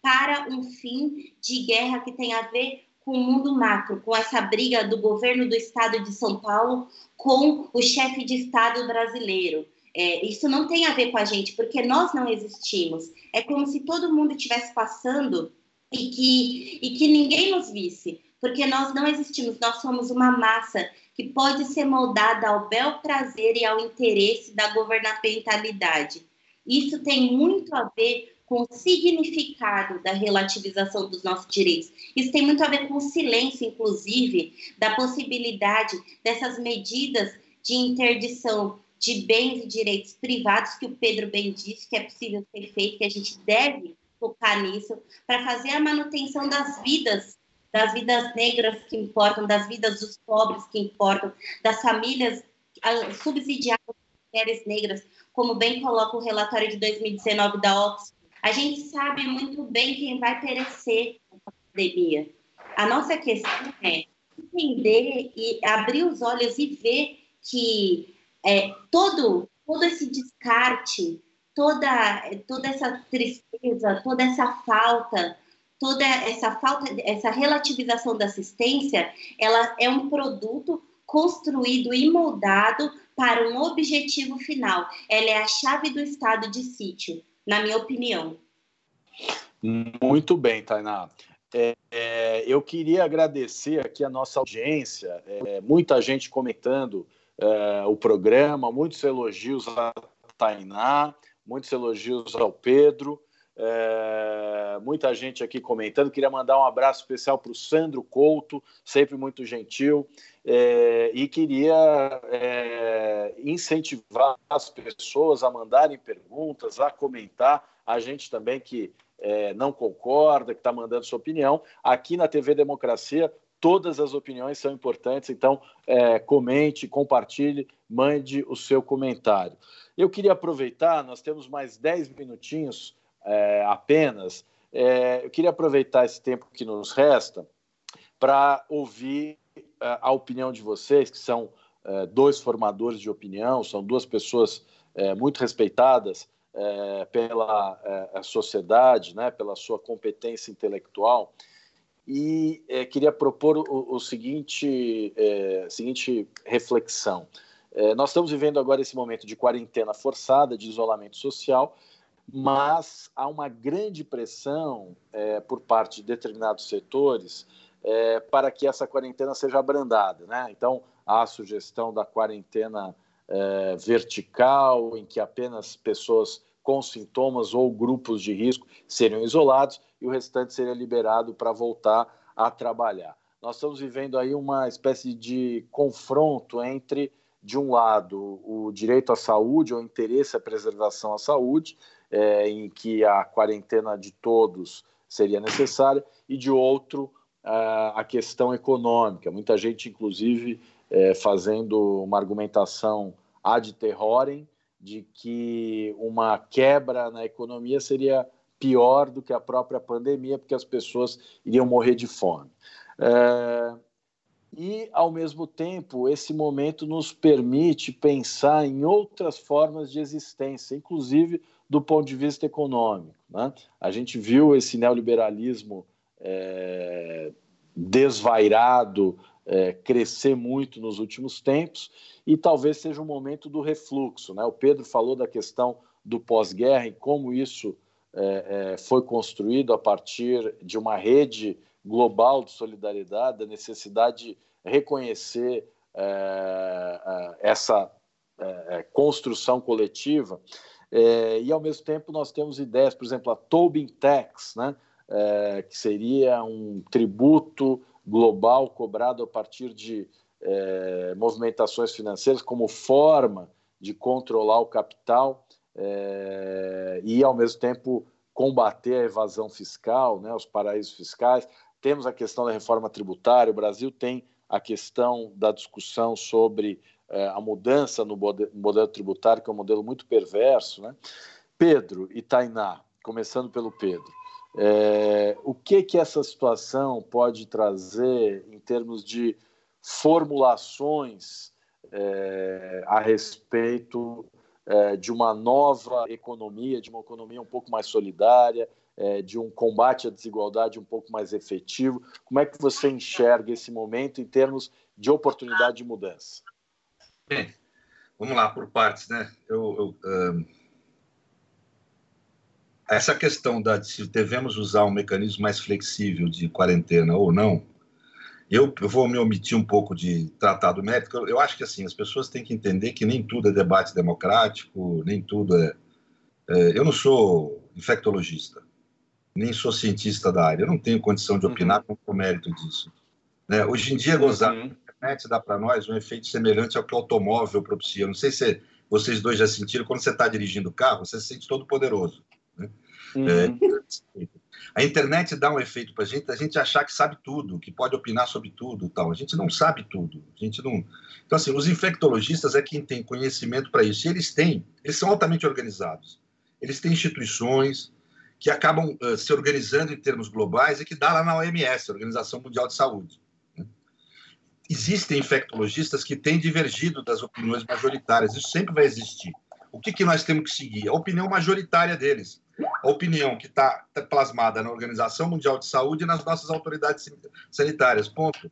para um fim de guerra que tem a ver com o mundo macro, com essa briga do governo do estado de São Paulo com o chefe de estado brasileiro. É, isso não tem a ver com a gente, porque nós não existimos. É como se todo mundo estivesse passando e que, e que ninguém nos visse, porque nós não existimos, nós somos uma massa que pode ser moldada ao bel prazer e ao interesse da governamentalidade. Isso tem muito a ver com o significado da relativização dos nossos direitos. Isso tem muito a ver com o silêncio, inclusive, da possibilidade dessas medidas de interdição de bens e direitos privados, que o Pedro bem disse que é possível ser feito, que a gente deve focar nisso, para fazer a manutenção das vidas, das vidas negras que importam, das vidas dos pobres que importam, das famílias ah, subsidiadas mulheres negras, como bem coloca o relatório de 2019 da Oxfam. A gente sabe muito bem quem vai perecer com pandemia. A nossa questão é entender e abrir os olhos e ver que é, todo, todo esse descarte, toda, toda essa tristeza, toda essa falta, toda essa falta, essa relativização da assistência, ela é um produto construído e moldado para um objetivo final. Ela é a chave do estado de sítio, na minha opinião. Muito bem, Tainá. É, é, eu queria agradecer aqui a nossa audiência, é, muita gente comentando é, o programa, muitos elogios a Tainá, muitos elogios ao Pedro, é, muita gente aqui comentando. Queria mandar um abraço especial para o Sandro Couto, sempre muito gentil, é, e queria é, incentivar as pessoas a mandarem perguntas, a comentar. A gente também que é, não concorda, que está mandando sua opinião. Aqui na TV Democracia, Todas as opiniões são importantes, então é, comente, compartilhe, mande o seu comentário. Eu queria aproveitar, nós temos mais 10 minutinhos é, apenas, é, eu queria aproveitar esse tempo que nos resta para ouvir a opinião de vocês, que são é, dois formadores de opinião, são duas pessoas é, muito respeitadas pela sociedade, né, pela sua competência intelectual e é, queria propor o, o seguinte, é, seguinte reflexão. É, nós estamos vivendo agora esse momento de quarentena forçada, de isolamento social, mas há uma grande pressão é, por parte de determinados setores é, para que essa quarentena seja abrandada. Né? Então, há a sugestão da quarentena é, vertical, em que apenas pessoas com sintomas ou grupos de risco seriam isolados e o restante seria liberado para voltar a trabalhar. Nós estamos vivendo aí uma espécie de confronto entre, de um lado, o direito à saúde, ou interesse à preservação à saúde, é, em que a quarentena de todos seria necessária, e de outro, a questão econômica. Muita gente, inclusive, é, fazendo uma argumentação ad terrorem de que uma quebra na economia seria pior do que a própria pandemia, porque as pessoas iriam morrer de fome. É, e, ao mesmo tempo, esse momento nos permite pensar em outras formas de existência, inclusive do ponto de vista econômico. Né? A gente viu esse neoliberalismo é, desvairado é, crescer muito nos últimos tempos e talvez seja o um momento do refluxo. Né? O Pedro falou da questão do pós-guerra e como isso é, é, foi construído a partir de uma rede global de solidariedade, da necessidade de reconhecer é, é essa construção coletiva. e, ao mesmo tempo, nós temos ideias, por exemplo, a Tobin Tax, né? Que seria um tributo global cobrado a partir de é, movimentações financeiras como forma de controlar o capital é, e, ao mesmo tempo, combater a evasão fiscal, né, os paraísos fiscais. Temos a questão da reforma tributária, o Brasil tem a questão da discussão sobre é, a mudança no modelo tributário, que é um modelo muito perverso. Né? Pedro e Tainá, começando pelo Pedro. É, o que que essa situação pode trazer em termos de formulações é, a respeito é, de uma nova economia, de uma economia um pouco mais solidária, é, de um combate à desigualdade um pouco mais efetivo. Como é que você enxerga esse momento em termos de oportunidade de mudança? Bem, vamos lá por partes, né? Eu, eu essa questão da se devemos usar um mecanismo mais flexível de quarentena ou não, Eu, eu, vou me omitir um pouco de tratar do mérito. Eu, eu acho que assim as pessoas têm que entender que nem tudo é debate democrático, nem tudo é. é eu não sou infectologista, nem sou cientista da área. Eu não tenho condição de opinar uhum. com o mérito disso. Né? Hoje em dia, gozar uhum. a internet dá para nós um efeito semelhante ao que o automóvel propicia. Não sei se vocês dois já sentiram, quando você está dirigindo o carro, você se sente todo poderoso. Uhum. É, a internet dá um efeito para a gente, a gente achar que sabe tudo, que pode opinar sobre tudo, tal. A gente não sabe tudo. A gente não. Então assim, os infectologistas é quem tem conhecimento para isso. E eles têm, eles são altamente organizados. Eles têm instituições que acabam uh, se organizando em termos globais e que dá lá na OMS, Organização Mundial de Saúde. Né? Existem infectologistas que têm divergido das opiniões majoritárias. Isso sempre vai existir. O que, que nós temos que seguir? A opinião majoritária deles opinião que está tá plasmada na Organização Mundial de Saúde e nas nossas autoridades sanitárias. Ponto.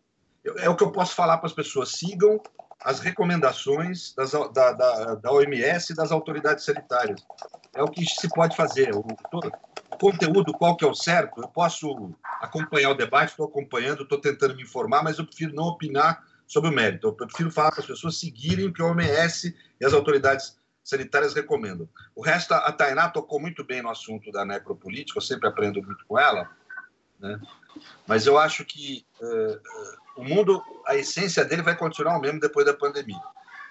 É o que eu posso falar para as pessoas. Sigam as recomendações das, da, da, da, OMS e das autoridades sanitárias. É o que se pode fazer. O, todo, o conteúdo, qual que é o certo, eu posso acompanhar o debate, estou acompanhando, estou tentando me informar, mas eu prefiro não opinar sobre o mérito. Eu prefiro falar para as pessoas seguirem o que a OMS e as autoridades sanitárias recomendam. O resto, a Tainá tocou muito bem no assunto da necropolítica, eu sempre aprendo muito com ela, né? mas eu acho que uh, o mundo, a essência dele vai continuar o mesmo depois da pandemia.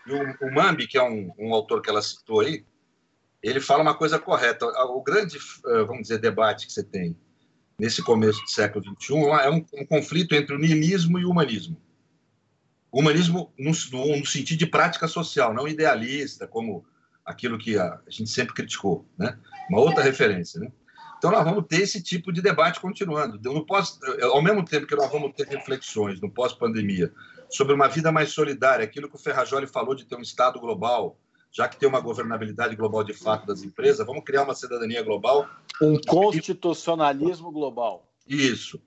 E o, o Mambi, que é um, um, autor que ela citou aí, ele fala uma coisa correta. O grande, uh, vamos dizer, debate que você tem nesse começo do século XXI é um, um conflito entre o niilismo e o humanismo. O humanismo no, no sentido de prática social, não idealista, como aquilo que a, gente sempre criticou, né? Uma outra referência, né? Então nós vamos ter esse tipo de debate continuando. No pós, ao mesmo tempo que nós vamos ter reflexões no pós-pandemia sobre uma vida mais solidária, aquilo que o Ferrajoli falou de ter um Estado global, já que tem uma governabilidade global de fato das empresas, vamos criar uma cidadania global. Um constitucionalismo global. Isso.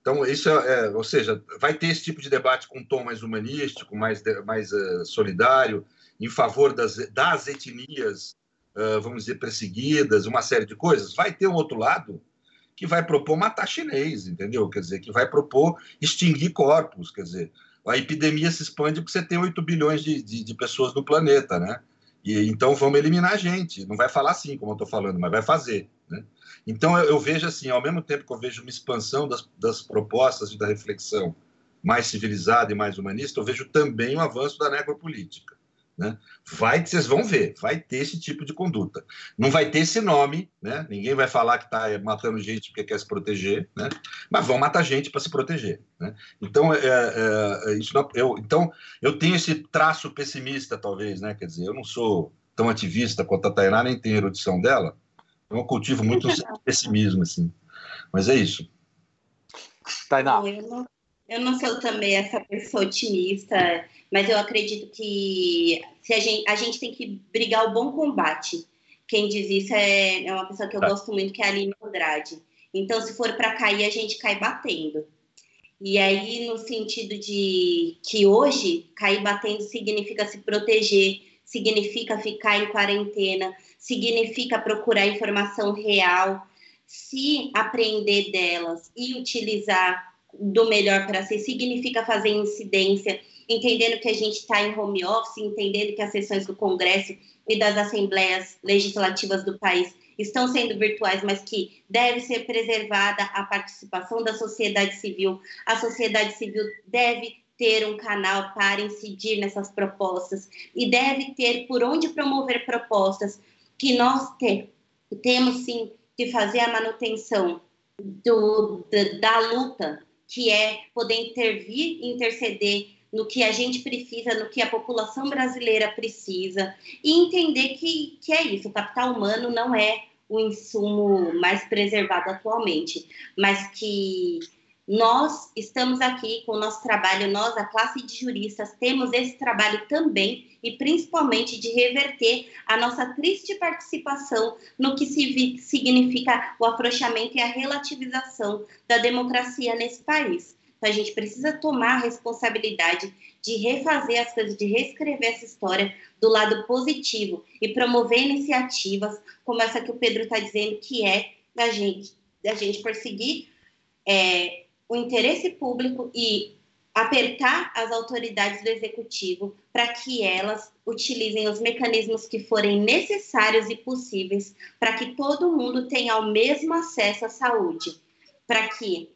Então, isso é, é, ou seja, vai ter esse tipo de debate com um tom mais humanístico, mais, mais uh, solidário, em favor das, das etnias, uh, vamos dizer, perseguidas, uma série de coisas, vai ter um outro lado que vai propor matar chinês, entendeu? Quer dizer, que vai propor extinguir corpos, quer dizer, a epidemia se expande porque você tem 8 bilhões de, de, de pessoas no planeta, né? E, então vamos eliminar a gente. Não vai falar assim, como eu estou falando, mas vai fazer. Né? Então eu, eu, vejo assim, ao mesmo tempo que eu vejo uma expansão das, das propostas e da reflexão mais civilizada e mais humanista, eu vejo também o um avanço da necropolítica. Né? Vai vocês vão ver, vai ter esse tipo de conduta. Não vai ter esse nome, né? ninguém vai falar que está matando gente porque quer se proteger, né? mas vão matar gente para se proteger. Né? Então, é, é, é, isso não, eu, então, eu tenho esse traço pessimista, talvez, né? quer dizer, eu não sou tão ativista quanto a Tainá, nem tenho erudição dela, então eu cultivo muito um [LAUGHS] pessimismo, assim. mas é isso. Tainá. Eu não, eu não sou também essa pessoa otimista mas eu acredito que se a, gente, a gente tem que brigar o bom combate. Quem diz isso é, é uma pessoa que eu tá. gosto muito, que é a Aline Andrade. Então, se for para cair, a gente cai batendo. E aí, no sentido de que hoje cair batendo significa se proteger, significa ficar em quarentena, significa procurar informação real, se aprender delas e utilizar do melhor para si, significa fazer incidência entendendo que a gente está em home office, entendendo que as sessões do Congresso e das assembleias legislativas do país estão sendo virtuais, mas que deve ser preservada a participação da sociedade civil. A sociedade civil deve ter um canal para incidir nessas propostas e deve ter por onde promover propostas que nós te, temos sim que fazer a manutenção do, da, da luta, que é poder intervir e interceder no que a gente precisa, no que a população brasileira precisa, e entender que, que é isso, o capital humano não é o insumo mais preservado atualmente, mas que nós estamos aqui com o nosso trabalho, nós, a classe de juristas, temos esse trabalho também e principalmente de reverter a nossa triste participação no que significa o afrouxamento e a relativização da democracia nesse país. Então, a gente precisa tomar a responsabilidade de refazer as coisas, de reescrever essa história do lado positivo e promover iniciativas como essa que o Pedro está dizendo, que é da gente, da gente perseguir é, o interesse público e apertar as autoridades do executivo para que elas utilizem os mecanismos que forem necessários e possíveis para que todo mundo tenha o mesmo acesso à saúde, para que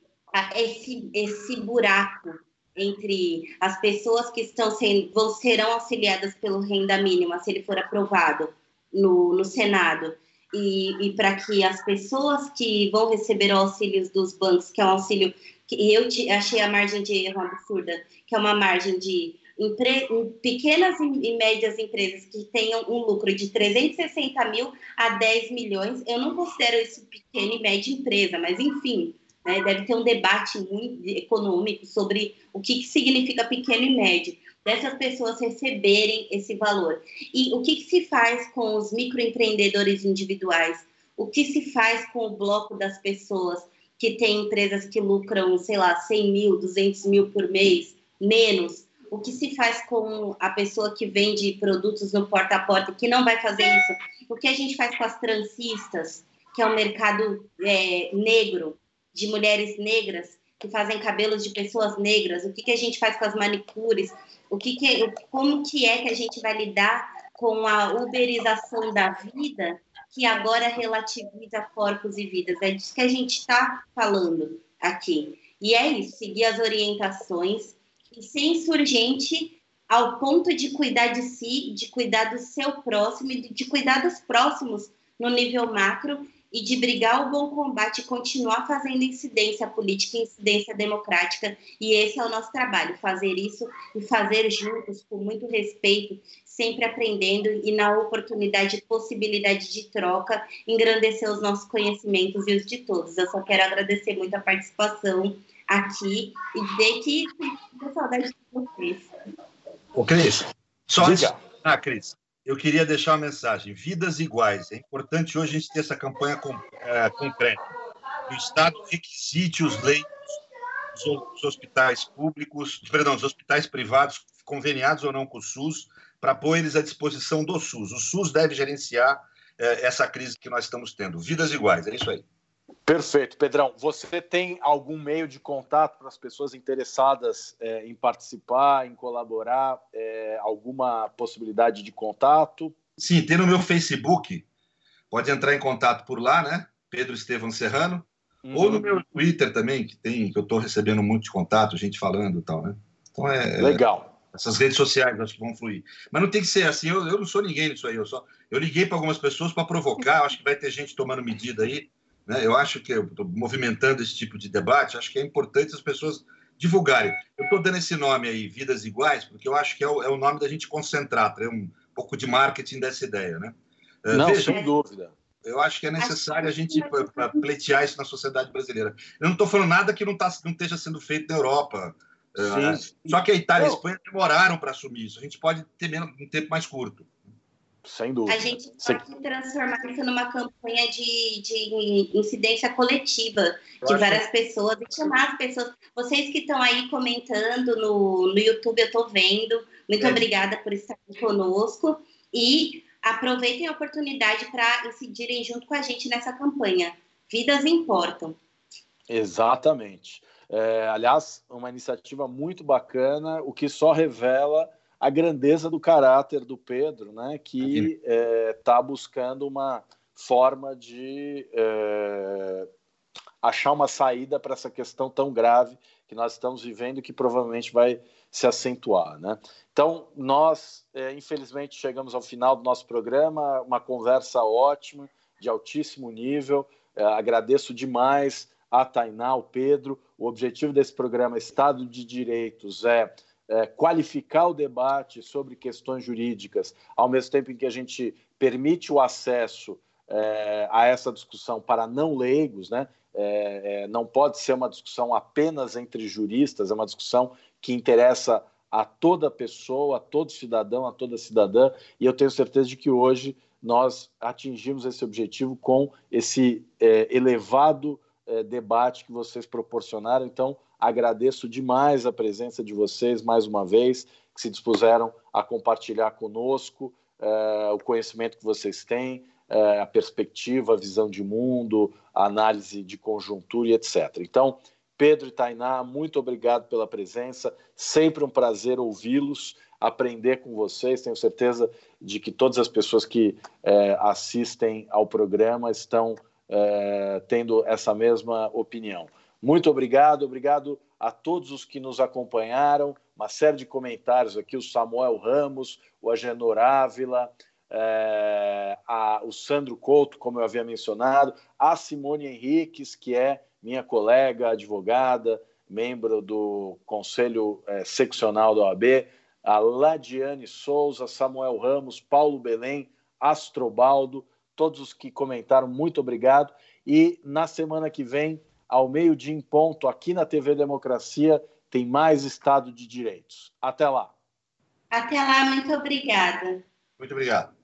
esse, esse buraco entre as pessoas que estão sendo, vão, serão auxiliadas pelo renda mínima, se ele for aprovado no, no Senado, e, e para que as pessoas que vão receber auxílios dos bancos, que é um auxílio que eu achei a margem de erro absurda, que é uma margem de empre, pequenas e médias empresas que tenham um lucro de 360 mil a 10 milhões. Eu não considero isso pequena e média empresa, mas enfim, né, deve ter um debate muito econômico sobre o que, que significa pequeno e médio dessas pessoas receberem esse valor. E o que, que se faz com os microempreendedores individuais? O que se faz com o bloco das pessoas que têm empresas que lucram, sei lá, 100 mil, 200 mil por mês, menos? O que se faz com a pessoa que vende produtos no porta a porta, que não vai fazer isso? O que a gente faz com as transistas, que é um mercado é, negro, de mulheres negras, que fazem cabelos de pessoas negras? O que, que a gente faz com as manicures? o que, que como que é que a gente vai lidar com a uberização da vida que agora relativiza corpos e vidas. É disso que a gente está falando aqui. E é isso, seguir as orientações e ser insurgente ao ponto de cuidar de si, de cuidar do seu próximo e de cuidar dos próximos no nível macro e de brigar o bom combate e continuar fazendo incidência política e incidência democrática. E esse é o nosso trabalho, fazer isso e fazer juntos, com muito respeito, sempre aprendendo e na oportunidade e possibilidade de troca, engrandecer os nossos conhecimentos e os de todos. Eu só quero agradecer muito a participação aqui e dizer que tenho saudade de vocês. Ô, Cris, só Diga. Ah, Cris, eu queria deixar uma mensagem: vidas iguais. É importante hoje a gente ter essa campanha com, é, concreta. O Estado requisite os leitos dos hospitais públicos, perdão, dos hospitais privados, conveniados ou não com o SUS, para pôr eles à disposição do SUS. O SUS deve gerenciar é, essa crise que nós estamos tendo. Vidas iguais, é isso aí. Perfeito, Pedrão. Você tem algum meio de contato para as pessoas interessadas é, em participar, em colaborar? É, alguma possibilidade de contato? Sim, tem no meu Facebook. Pode entrar em contato por lá, né? Pedro Estevam Serrano. Uhum. Ou no meu Twitter também, que tem, que eu estou recebendo muito de contato, gente falando e tal, né? Então é Legal. Essas redes sociais acho que vão fluir. Mas não tem que ser assim, eu, eu não sou ninguém nisso aí. Eu, só, eu liguei para algumas pessoas para provocar, acho que vai ter gente tomando medida aí né? Eu acho que, eu movimentando esse tipo de debate, acho que é importante as pessoas divulgarem. Eu estou dando esse nome aí, Vidas Iguais, porque eu acho que é o, é o nome da gente concentrar, ter um pouco de marketing dessa ideia. Né? Eh, Não, Veja, sem dúvida. Eu acho que é necessário a gente pleitear isso na sociedade brasileira. Eu não estou falando nada que não, tá, não esteja sendo feito na Europa. Eh, sim, sim. Só que a Itália e a Espanha demoraram para assumir isso. A gente pode ter menos, um tempo mais curto. Sem dúvida. A gente pode transformar isso numa campanha de, de incidência coletiva de várias pessoas e chamar as pessoas. Vocês que estão aí comentando no, no YouTube, eu estou vendo. Muito é. obrigada por estar conosco. E aproveitem a oportunidade para incidirem junto com a gente nessa campanha. Vidas importam. Exatamente. É, aliás, uma iniciativa muito bacana, o que só revela a grandeza do caráter do Pedro, né, que está é, tá buscando uma forma de é, achar uma saída para essa questão tão grave que nós estamos vivendo, que provavelmente vai se acentuar. Né? Então, nós, é, infelizmente, chegamos ao final do nosso programa, uma conversa ótima, de altíssimo nível. É, agradeço demais a Tainá, ao Pedro. O objetivo desse programa Estado de Direitos é é, qualificar o debate sobre questões jurídicas, ao mesmo tempo em que a gente permite o acesso é, a essa discussão para não leigos, né? É, é, não pode ser uma discussão apenas entre juristas, é uma discussão que interessa a toda pessoa, a todo cidadão, a toda cidadã, e eu tenho certeza de que hoje nós atingimos esse objetivo com esse é, elevado é, debate que vocês proporcionaram. Então, Agradeço demais a presença de vocês mais uma vez, que se dispuseram a compartilhar conosco uh, o conhecimento que vocês têm, uh, a perspectiva, a visão de mundo, a análise de conjuntura e etc. Então, Pedro e Tainá, muito obrigado pela presença. Sempre um prazer ouvi-los, aprender com vocês. Tenho certeza de que todas as pessoas que é, assistem ao programa estão é, tendo essa mesma opinião. Muito obrigado, obrigado a todos os que nos acompanharam. Uma série de comentários aqui: o Samuel Ramos, o Agenor Ávila, é, a, o Sandro Couto, como eu havia mencionado, a Simone Henriques, que é minha colega, advogada, membro do Conselho é, Seccional da OAB, a Ladiane Souza, Samuel Ramos, Paulo Belém, Astrobaldo, todos os que comentaram, muito obrigado. E na semana que vem, ao meio-dia em ponto, aqui na TV Democracia, tem mais Estado de Direitos. Até lá. Até lá, muito obrigada. Muito obrigado.